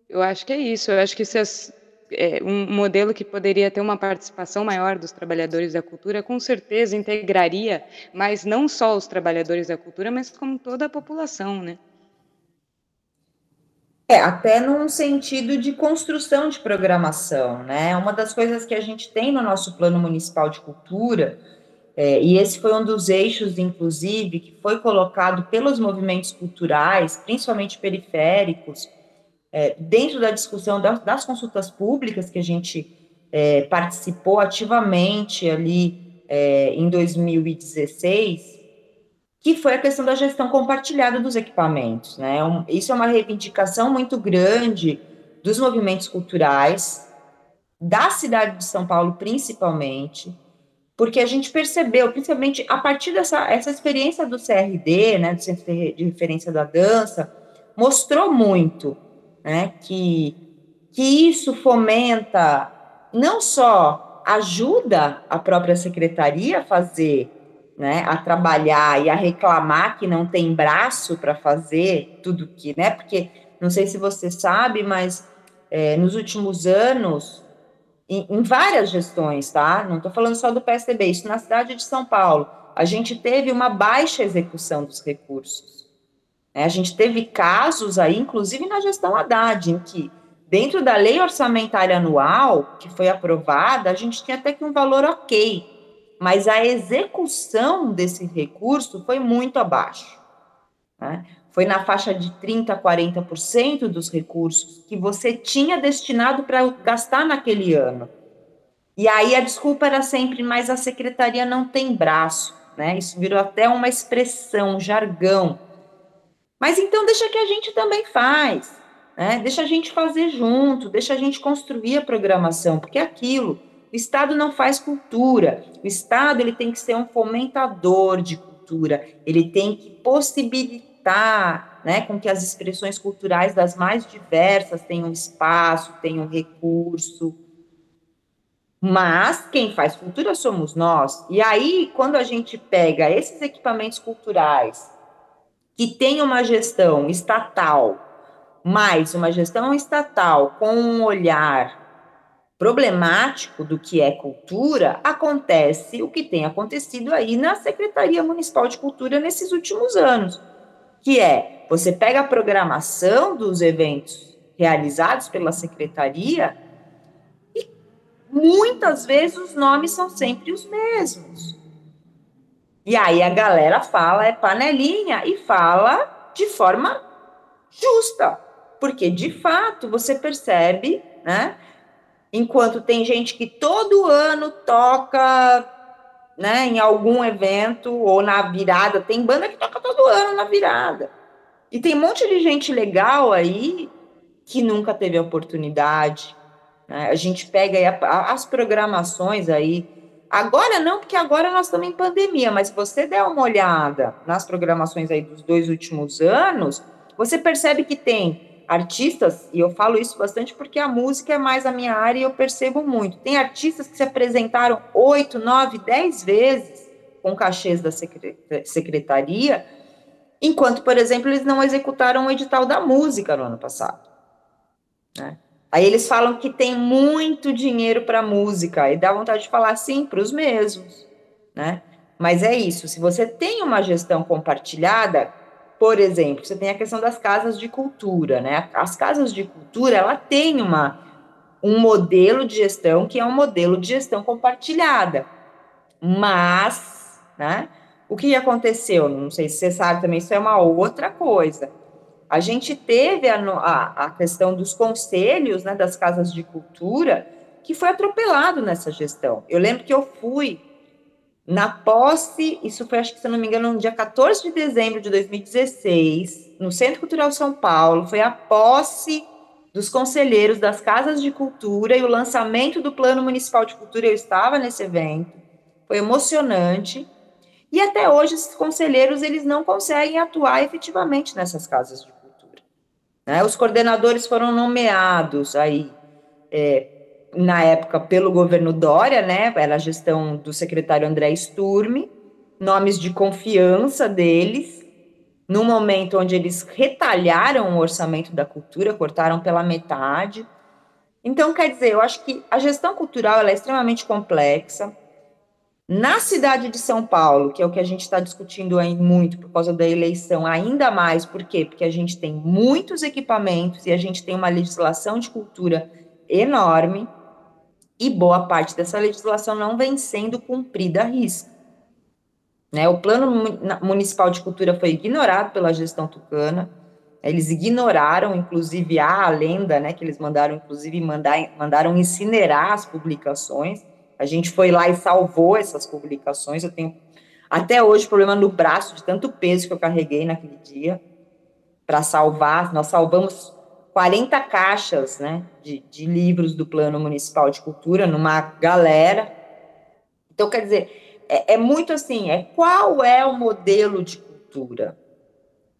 [SPEAKER 2] eu acho que é isso. Eu acho que se as, é, um modelo que poderia ter uma participação maior dos trabalhadores da cultura, com certeza integraria, mas não só os trabalhadores da cultura, mas como toda a população, né?
[SPEAKER 3] É, até num sentido de construção de programação, né? Uma das coisas que a gente tem no nosso plano municipal de cultura, é, e esse foi um dos eixos, inclusive, que foi colocado pelos movimentos culturais, principalmente periféricos, é, dentro da discussão das, das, consultas públicas que a gente é, participou ativamente ali é, em 2016, que foi a questão da gestão compartilhada dos equipamentos. Né? Um, isso é uma reivindicação muito grande dos movimentos culturais, da cidade de São Paulo principalmente, porque a gente percebeu, principalmente a partir dessa essa experiência do CRD, né, do Centro de Referência da Dança, mostrou muito né, que, que isso fomenta, não só ajuda a própria secretaria a fazer, né, a trabalhar e a reclamar que não tem braço para fazer tudo que, né, porque não sei se você sabe, mas é, nos últimos anos, em, em várias gestões, tá? Não estou falando só do PSDB, isso na cidade de São Paulo, a gente teve uma baixa execução dos recursos. Né? A gente teve casos aí, inclusive na gestão Haddad, em que, dentro da lei orçamentária anual, que foi aprovada, a gente tinha até que um valor ok, mas a execução desse recurso foi muito abaixo. Né? Foi na faixa de 30% a 40% dos recursos que você tinha destinado para gastar naquele ano. E aí a desculpa era sempre, mas a secretaria não tem braço, né? Isso virou até uma expressão, um jargão mas então deixa que a gente também faz, né? Deixa a gente fazer junto, deixa a gente construir a programação, porque é aquilo, o Estado não faz cultura. O Estado ele tem que ser um fomentador de cultura, ele tem que possibilitar né, com que as expressões culturais das mais diversas tenham espaço, tenham recurso. Mas quem faz cultura somos nós. E aí, quando a gente pega esses equipamentos culturais que tem uma gestão estatal, mais uma gestão estatal com um olhar problemático do que é cultura, acontece o que tem acontecido aí na Secretaria Municipal de Cultura nesses últimos anos, que é você pega a programação dos eventos realizados pela secretaria e muitas vezes os nomes são sempre os mesmos. E aí a galera fala é panelinha e fala de forma justa, porque de fato você percebe, né? Enquanto tem gente que todo ano toca né, em algum evento ou na virada, tem banda que toca todo ano na virada. E tem um monte de gente legal aí que nunca teve a oportunidade. Né? A gente pega a, a, as programações aí. Agora não, porque agora nós estamos em pandemia, mas se você der uma olhada nas programações aí dos dois últimos anos, você percebe que tem artistas, e eu falo isso bastante porque a música é mais a minha área e eu percebo muito. Tem artistas que se apresentaram oito, nove, dez vezes com cachês da secretaria, enquanto, por exemplo, eles não executaram o edital da música no ano passado. Né? Aí eles falam que tem muito dinheiro para música, e dá vontade de falar sim para os mesmos. Né? Mas é isso, se você tem uma gestão compartilhada, por exemplo, você tem a questão das casas de cultura, né? As casas de cultura, ela tem uma, um modelo de gestão que é um modelo de gestão compartilhada. Mas, né? O que aconteceu? Não sei se você sabe também, isso é uma outra coisa. A gente teve a, a, a questão dos conselhos, né, das casas de cultura, que foi atropelado nessa gestão. Eu lembro que eu fui na posse, isso foi, acho que se não me engano, no dia 14 de dezembro de 2016, no Centro Cultural São Paulo, foi a posse dos conselheiros das casas de cultura e o lançamento do Plano Municipal de Cultura. Eu estava nesse evento, foi emocionante. E até hoje, esses conselheiros eles não conseguem atuar efetivamente nessas casas de. Né? Os coordenadores foram nomeados aí é, na época, pelo governo Dória, né? Era a gestão do secretário André Sturme, nomes de confiança deles, no momento onde eles retalharam o orçamento da cultura, cortaram pela metade. Então, quer dizer, eu acho que a gestão cultural é extremamente complexa. Na cidade de São Paulo, que é o que a gente está discutindo aí muito por causa da eleição, ainda mais, por quê? Porque a gente tem muitos equipamentos e a gente tem uma legislação de cultura enorme e boa parte dessa legislação não vem sendo cumprida à risca. Né? O Plano Municipal de Cultura foi ignorado pela gestão tucana, eles ignoraram, inclusive, a lenda, né, que eles mandaram, inclusive, mandar, mandaram incinerar as publicações, a gente foi lá e salvou essas publicações, eu tenho até hoje problema no braço de tanto peso que eu carreguei naquele dia, para salvar, nós salvamos 40 caixas né, de, de livros do Plano Municipal de Cultura numa galera. Então, quer dizer, é, é muito assim, é qual é o modelo de cultura?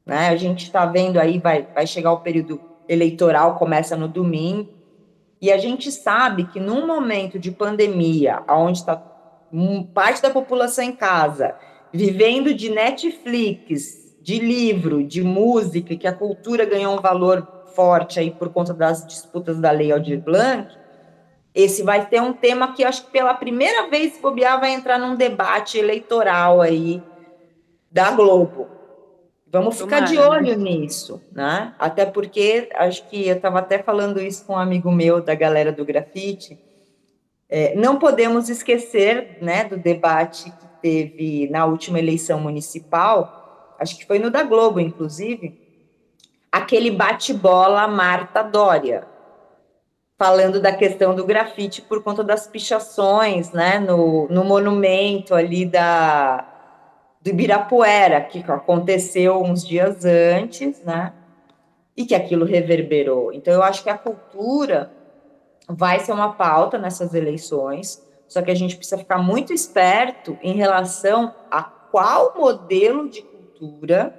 [SPEAKER 3] Né? A gente está vendo aí, vai, vai chegar o período eleitoral, começa no domingo, e a gente sabe que num momento de pandemia, onde está parte da população em casa, vivendo de Netflix, de livro, de música, que a cultura ganhou um valor forte aí por conta das disputas da Lei Aldir Blanc, esse vai ter um tema que acho que pela primeira vez, bobear, vai entrar num debate eleitoral aí da Globo. Vamos ficar de olho nisso, né? Até porque acho que eu estava até falando isso com um amigo meu da galera do grafite. É, não podemos esquecer, né, do debate que teve na última eleição municipal, acho que foi no da Globo, inclusive, aquele bate-bola Marta Dória, falando da questão do grafite por conta das pichações, né, no, no monumento ali da do Ibirapuera, que aconteceu uns dias antes, né, e que aquilo reverberou. Então, eu acho que a cultura vai ser uma pauta nessas eleições, só que a gente precisa ficar muito esperto em relação a qual modelo de cultura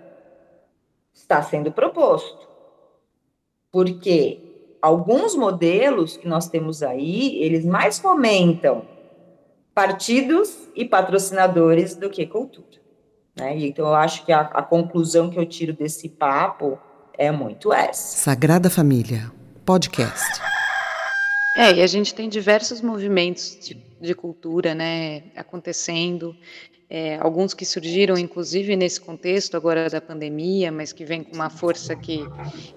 [SPEAKER 3] está sendo proposto. Porque alguns modelos que nós temos aí, eles mais fomentam partidos e patrocinadores do que cultura. Né? Então, eu acho que a, a conclusão que eu tiro desse papo é muito essa.
[SPEAKER 1] Sagrada Família, podcast.
[SPEAKER 2] É, e a gente tem diversos movimentos de, de cultura, né, acontecendo, é, alguns que surgiram, inclusive, nesse contexto agora da pandemia, mas que vem com uma força que,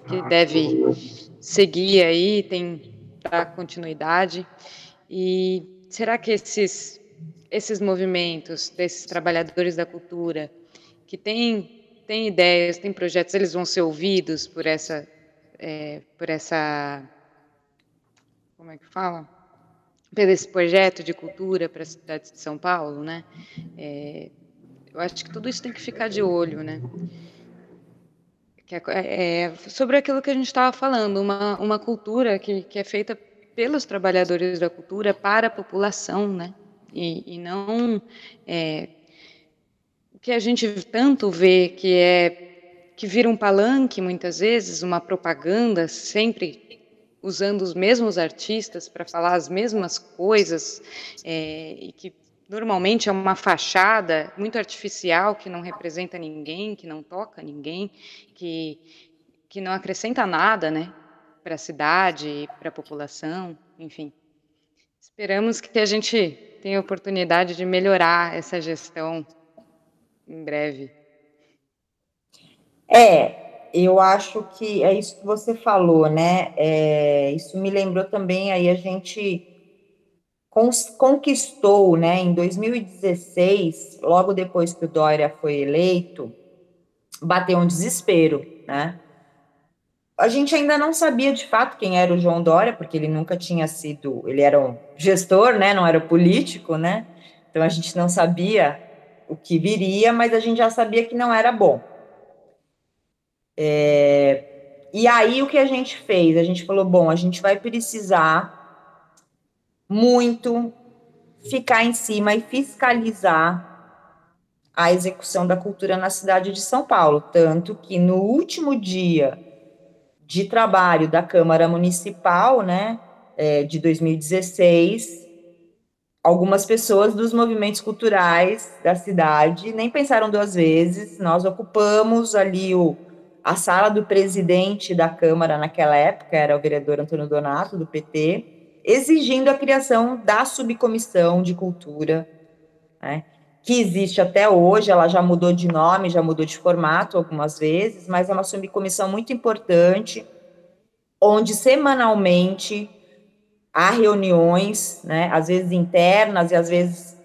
[SPEAKER 2] que deve seguir aí, tem dar continuidade. E será que esses, esses movimentos desses trabalhadores da cultura, que têm, têm ideias, têm projetos, eles vão ser ouvidos por essa, é, por essa como é que fala? Pelo esse projeto de cultura para a cidade de São Paulo, né? É, eu acho que tudo isso tem que ficar de olho, né? É, é, sobre aquilo que a gente estava falando, uma, uma cultura que, que é feita pelos trabalhadores da cultura para a população, né? E, e não é, que a gente tanto vê que é que vira um palanque muitas vezes, uma propaganda sempre usando os mesmos artistas para falar as mesmas coisas é, e que normalmente é uma fachada muito artificial que não representa ninguém, que não toca ninguém, que que não acrescenta nada, né, para a cidade, para a população, enfim. Esperamos que a gente tenha a oportunidade de melhorar essa gestão em breve.
[SPEAKER 3] É, eu acho que é isso que você falou, né? É, isso me lembrou também aí a gente conquistou, né? Em 2016, logo depois que o Dória foi eleito, bateu um desespero, né? A gente ainda não sabia de fato quem era o João Dória, porque ele nunca tinha sido, ele era um gestor, né? Não era político, né? Então a gente não sabia o que viria, mas a gente já sabia que não era bom. É, e aí o que a gente fez? A gente falou: bom, a gente vai precisar muito ficar em cima e fiscalizar a execução da cultura na cidade de São Paulo. Tanto que no último dia de trabalho da Câmara Municipal, né, é, de 2016, algumas pessoas dos movimentos culturais da cidade nem pensaram duas vezes. Nós ocupamos ali o a sala do presidente da Câmara naquela época era o vereador Antônio Donato, do PT, exigindo a criação da subcomissão de cultura, né, que existe até hoje, ela já mudou de nome, já mudou de formato algumas vezes, mas é uma subcomissão muito importante, onde semanalmente há reuniões, né, às vezes internas e às vezes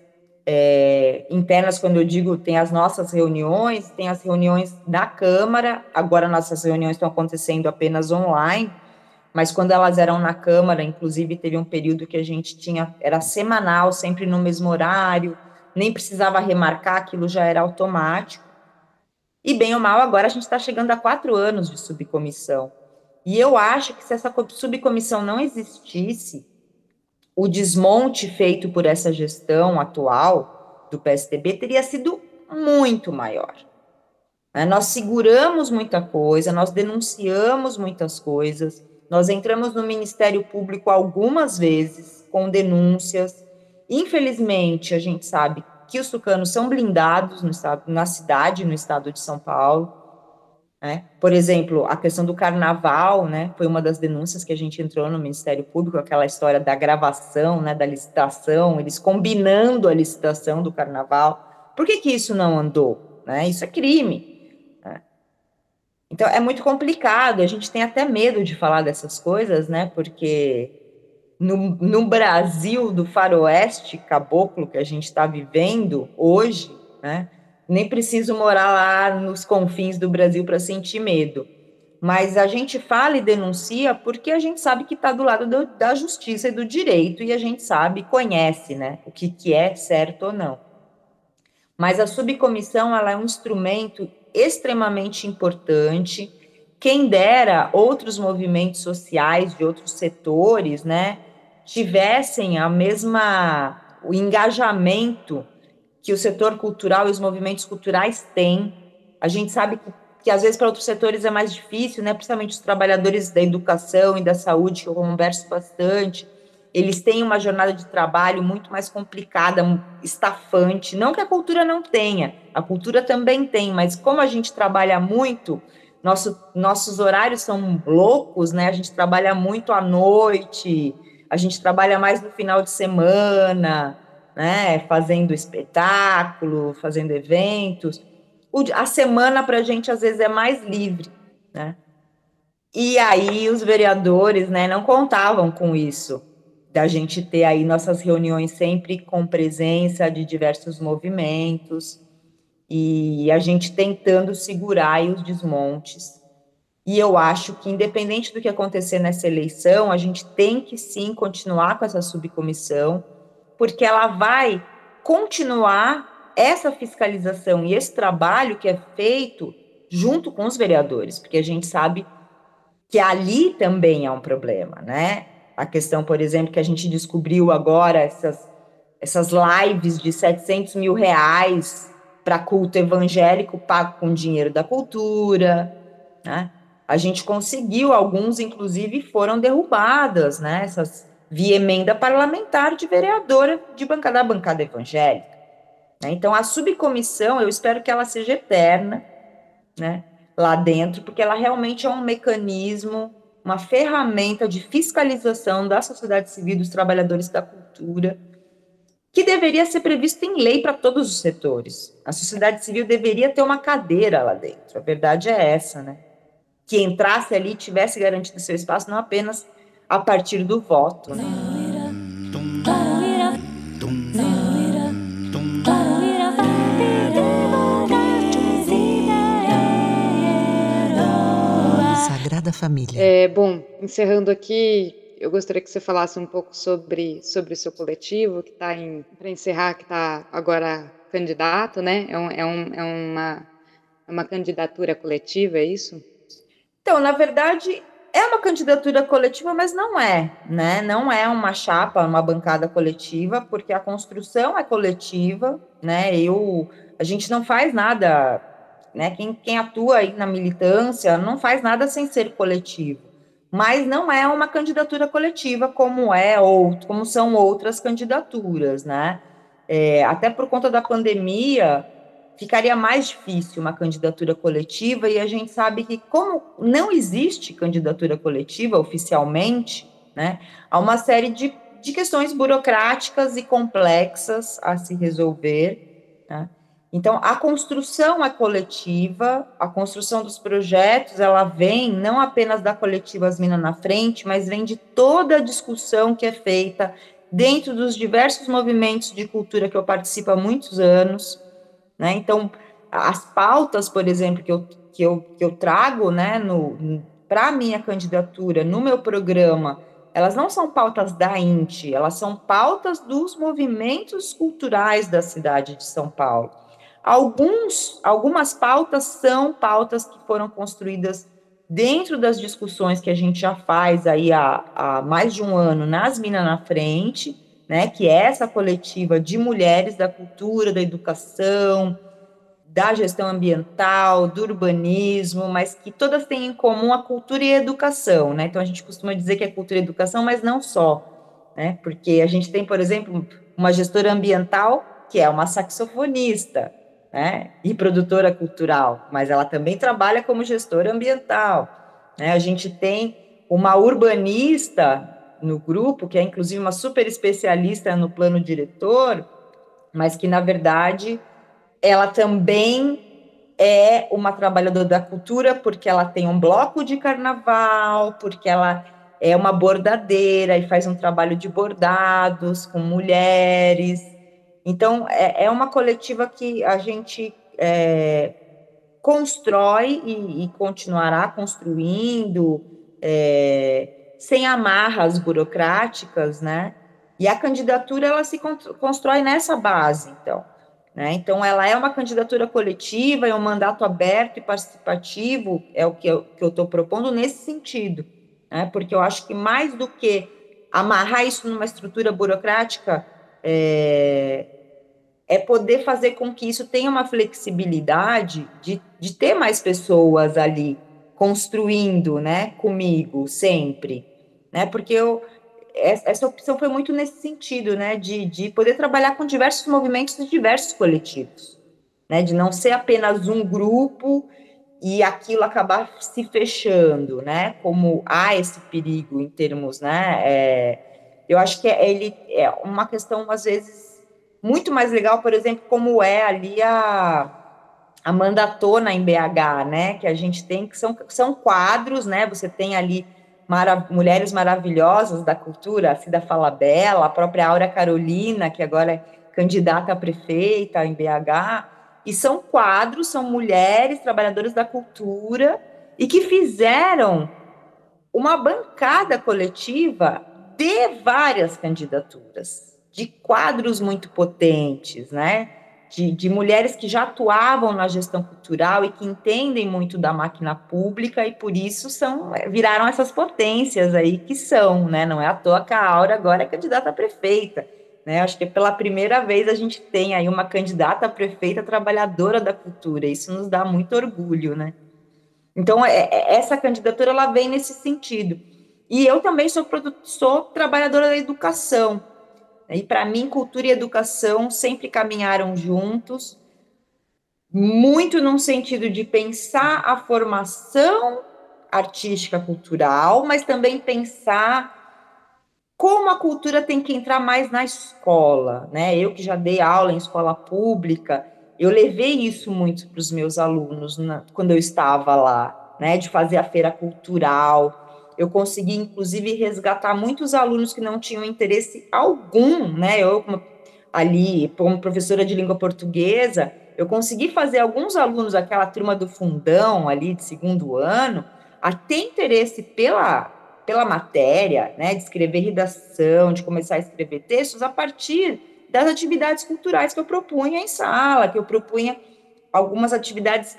[SPEAKER 3] é, internas, quando eu digo, tem as nossas reuniões, tem as reuniões da Câmara, agora nossas reuniões estão acontecendo apenas online, mas quando elas eram na Câmara, inclusive teve um período que a gente tinha, era semanal, sempre no mesmo horário, nem precisava remarcar, aquilo já era automático. E bem ou mal, agora a gente está chegando a quatro anos de subcomissão. E eu acho que se essa subcomissão não existisse, o desmonte feito por essa gestão atual do PSDB teria sido muito maior. Né? Nós seguramos muita coisa, nós denunciamos muitas coisas, nós entramos no Ministério Público algumas vezes com denúncias. Infelizmente, a gente sabe que os tucanos são blindados no estado, na cidade, no estado de São Paulo. Né? Por exemplo, a questão do carnaval, né, foi uma das denúncias que a gente entrou no Ministério Público, aquela história da gravação, né, da licitação, eles combinando a licitação do carnaval. Por que, que isso não andou? Né? Isso é crime. Né? Então, é muito complicado, a gente tem até medo de falar dessas coisas, né, porque no, no Brasil do faroeste caboclo que a gente está vivendo hoje, né, nem preciso morar lá nos confins do Brasil para sentir medo. Mas a gente fala e denuncia porque a gente sabe que está do lado do, da justiça e do direito e a gente sabe, conhece, né, o que, que é certo ou não. Mas a subcomissão ela é um instrumento extremamente importante. Quem dera outros movimentos sociais de outros setores, né, tivessem a mesma o engajamento que o setor cultural e os movimentos culturais têm. A gente sabe que, que às vezes para outros setores é mais difícil, né? principalmente os trabalhadores da educação e da saúde, que eu converso bastante. eles têm uma jornada de trabalho muito mais complicada, estafante. Não que a cultura não tenha, a cultura também tem, mas como a gente trabalha muito, nosso, nossos horários são loucos, né? A gente trabalha muito à noite, a gente trabalha mais no final de semana, né? Fazendo espetáculo, fazendo eventos. O, a semana para a gente às vezes é mais livre, né? E aí os vereadores, né, não contavam com isso da gente ter aí nossas reuniões sempre com presença de diversos movimentos e a gente tentando segurar os desmontes. E eu acho que, independente do que acontecer nessa eleição, a gente tem que sim continuar com essa subcomissão, porque ela vai continuar essa fiscalização e esse trabalho que é feito junto com os vereadores, porque a gente sabe que ali também é um problema, né? A questão, por exemplo, que a gente descobriu agora, essas, essas lives de 700 mil reais para culto evangélico pago com dinheiro da cultura, né? A gente conseguiu, alguns inclusive foram derrubadas, né? Essas, via emenda parlamentar de vereadora de bancada, da bancada evangélica. Né? Então, a subcomissão, eu espero que ela seja eterna, né? Lá dentro, porque ela realmente é um mecanismo uma ferramenta de fiscalização da sociedade civil, dos trabalhadores da cultura, que deveria ser previsto em lei para todos os setores. A sociedade civil deveria ter uma cadeira lá dentro. A verdade é essa, né? Que entrasse ali e tivesse garantido seu espaço, não apenas a partir do voto. Né?
[SPEAKER 1] Sagrada Família.
[SPEAKER 2] É, bom, encerrando aqui, eu gostaria que você falasse um pouco sobre, sobre o seu coletivo, que está em. Para encerrar, que está agora candidato, né? É, um, é, um, é uma, é uma candidatura coletiva, é isso?
[SPEAKER 3] Então, na verdade, é uma candidatura coletiva, mas não é, né? Não é uma chapa, uma bancada coletiva, porque a construção é coletiva, né? Eu, a gente não faz nada né? Quem, quem atua aí na militância não faz nada sem ser coletivo. Mas não é uma candidatura coletiva como é ou como são outras candidaturas, né? É, até por conta da pandemia, ficaria mais difícil uma candidatura coletiva, e a gente sabe que, como não existe candidatura coletiva oficialmente, né, há uma série de, de questões burocráticas e complexas a se resolver. Né? Então, a construção é coletiva, a construção dos projetos, ela vem não apenas da coletiva As Minas na Frente, mas vem de toda a discussão que é feita dentro dos diversos movimentos de cultura que eu participo há muitos anos, né? Então, as pautas, por exemplo, que eu, que eu, que eu trago, né, para a minha candidatura, no meu programa, elas não são pautas da INTE, elas são pautas dos movimentos culturais da cidade de São Paulo. Alguns, algumas pautas são pautas que foram construídas dentro das discussões que a gente já faz aí há, há mais de um ano nas Minas na Frente, né, que é essa coletiva de mulheres da cultura, da educação, da gestão ambiental, do urbanismo, mas que todas têm em comum a cultura e a educação, né? Então a gente costuma dizer que é cultura e educação, mas não só, né? Porque a gente tem, por exemplo, uma gestora ambiental que é uma saxofonista, né, e produtora cultural, mas ela também trabalha como gestora ambiental. Né? A gente tem uma urbanista no grupo, que é inclusive uma super especialista no plano diretor, mas que, na verdade, ela também é uma trabalhadora da cultura, porque ela tem um bloco de carnaval, porque ela é uma bordadeira e faz um trabalho de bordados com mulheres, então, é, é uma coletiva que a gente é, constrói e, e, continuará construindo, é, sem amarras burocráticas, né? E a candidatura, ela se constrói nessa base, então. Né? Então, ela é uma candidatura coletiva, é um mandato aberto e participativo, é o que eu estou propondo nesse sentido, né? porque eu acho que mais do que amarrar isso numa estrutura burocrática, é, é poder fazer com que isso tenha uma flexibilidade de, de ter mais pessoas ali construindo, né, comigo sempre, né, porque eu essa opção foi muito nesse sentido, né, de, de poder trabalhar com diversos movimentos e diversos coletivos, né, de não ser apenas um grupo e aquilo acabar se fechando, né, como há esse perigo em termos, né, é, eu acho que é, ele é uma questão, às vezes, muito mais legal, por exemplo, como é ali a, a mandatona em BH, né, que a gente tem, que são, são quadros, né, você tem ali mara mulheres maravilhosas da cultura, a Cida Falabella, a própria Aura Carolina, que agora é candidata a prefeita em BH, e são quadros, são mulheres trabalhadoras da cultura e que fizeram uma bancada coletiva de várias candidaturas, de quadros muito potentes, né? De, de, mulheres que já atuavam na gestão cultural e que entendem muito da máquina pública e por isso são viraram essas potências aí que são, né? Não é à toa que a Aura agora é candidata a prefeita, né? Acho que pela primeira vez a gente tem aí uma candidata a prefeita trabalhadora da cultura. Isso nos dá muito orgulho, né? Então é, é, essa candidatura ela vem nesse sentido. E eu também sou, sou trabalhadora da educação. E para mim, cultura e educação sempre caminharam juntos, muito num sentido de pensar a formação artística cultural, mas também pensar como a cultura tem que entrar mais na escola, né? Eu que já dei aula em escola pública, eu levei isso muito para os meus alunos na, quando eu estava lá, né? De fazer a feira cultural, eu consegui, inclusive, resgatar muitos alunos que não tinham interesse algum, né? Eu, ali, como professora de língua portuguesa, eu consegui fazer alguns alunos, aquela turma do fundão ali de segundo ano, a ter interesse pela, pela matéria, né? De escrever redação, de começar a escrever textos a partir das atividades culturais que eu propunha em sala, que eu propunha algumas atividades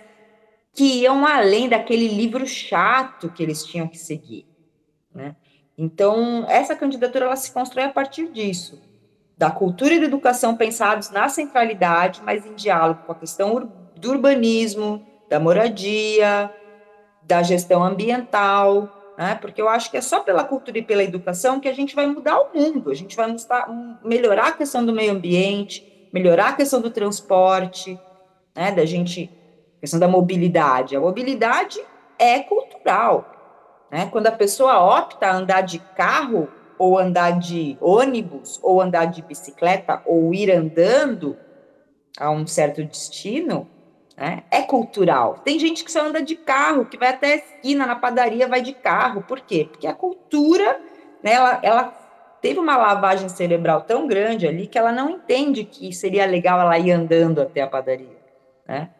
[SPEAKER 3] que iam além daquele livro chato que eles tinham que seguir. Né? Então, essa candidatura ela se constrói a partir disso, da cultura e da educação pensados na centralidade, mas em diálogo com a questão do urbanismo, da moradia, da gestão ambiental, né? porque eu acho que é só pela cultura e pela educação que a gente vai mudar o mundo, a gente vai melhorar a questão do meio ambiente, melhorar a questão do transporte, né? da gente, questão da mobilidade. A mobilidade é cultural, né? Quando a pessoa opta a andar de carro, ou andar de ônibus, ou andar de bicicleta, ou ir andando a um certo destino, né? é cultural. Tem gente que só anda de carro, que vai até a esquina na padaria, vai de carro. Por quê? Porque a cultura, né, ela, ela teve uma lavagem cerebral tão grande ali que ela não entende que seria legal ela ir andando até a padaria, né?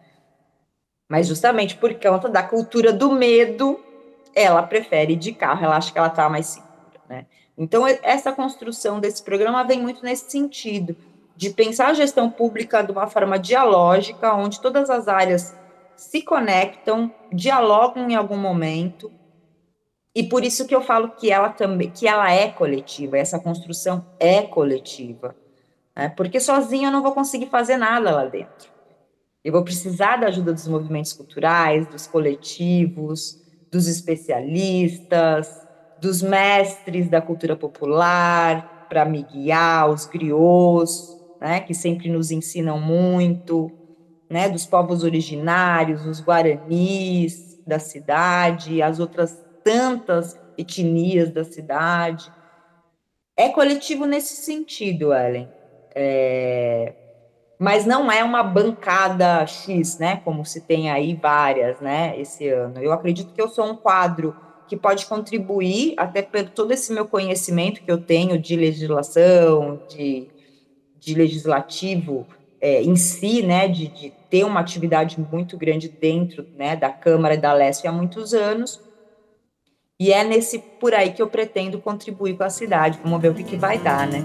[SPEAKER 3] Mas justamente por conta da cultura do medo, ela prefere ir de carro, ela acha que ela está mais segura, né? Então, essa construção desse programa vem muito nesse sentido, de pensar a gestão pública de uma forma dialógica, onde todas as áreas se conectam, dialogam em algum momento, e por isso que eu falo que ela também, que ela é coletiva, essa construção é coletiva, né? porque sozinha eu não vou conseguir fazer nada lá dentro. Eu vou precisar da ajuda dos movimentos culturais, dos coletivos, dos especialistas, dos mestres da cultura popular, para me guiar, os griots, né, que sempre nos ensinam muito, né, dos povos originários, os guaranis da cidade, as outras tantas etnias da cidade. É coletivo nesse sentido, Ellen. É, mas não é uma bancada X, né? Como se tem aí várias, né? Esse ano. Eu acredito que eu sou um quadro que pode contribuir, até por todo esse meu conhecimento que eu tenho de legislação, de, de legislativo é, em si, né? De, de, ter uma atividade muito grande dentro né, da Câmara e da Leste há muitos anos. E é nesse por aí que eu pretendo contribuir com a cidade. Vamos ver o que, que vai dar, né?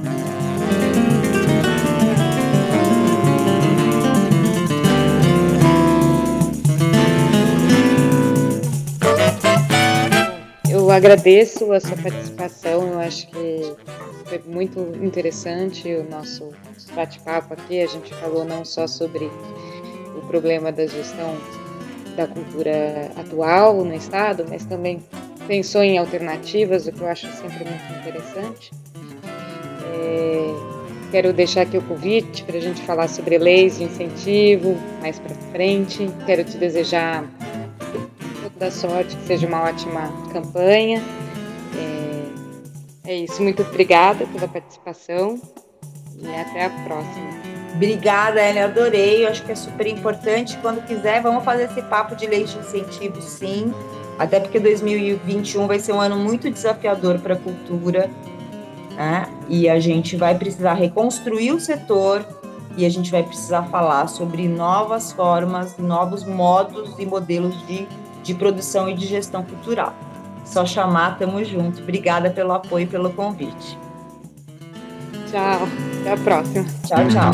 [SPEAKER 2] Agradeço a sua participação, eu acho que foi muito interessante o nosso bate-papo aqui. A gente falou não só sobre o problema da gestão da cultura atual no Estado, mas também pensou em alternativas, o que eu acho sempre muito interessante. É, quero deixar aqui o convite para a gente falar sobre leis de incentivo mais para frente. Quero te desejar toda sorte, que seja uma ótima campanha. É, é isso, muito obrigada pela participação e até a próxima.
[SPEAKER 3] Obrigada, Ellen, adorei. Eu acho que é super importante. Quando quiser, vamos fazer esse papo de leis de incentivo, sim. Até porque 2021 vai ser um ano muito desafiador para a cultura. Né? E a gente vai precisar reconstruir o setor e a gente vai precisar falar sobre novas formas, novos modos e modelos de, de produção e de gestão cultural. Só chamar, tamo junto. Obrigada pelo apoio e pelo convite.
[SPEAKER 2] Tchau, até a próxima.
[SPEAKER 3] Tchau, tchau.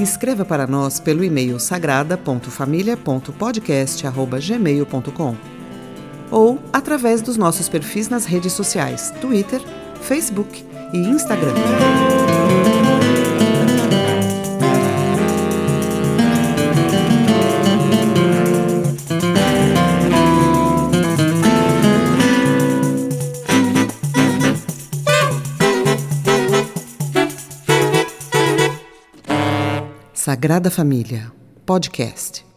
[SPEAKER 1] Escreva para nós pelo e-mail sagrada.família.podcast.gmail.com ou através dos nossos perfis nas redes sociais Twitter, Facebook e Instagram. Sagrada Família, podcast.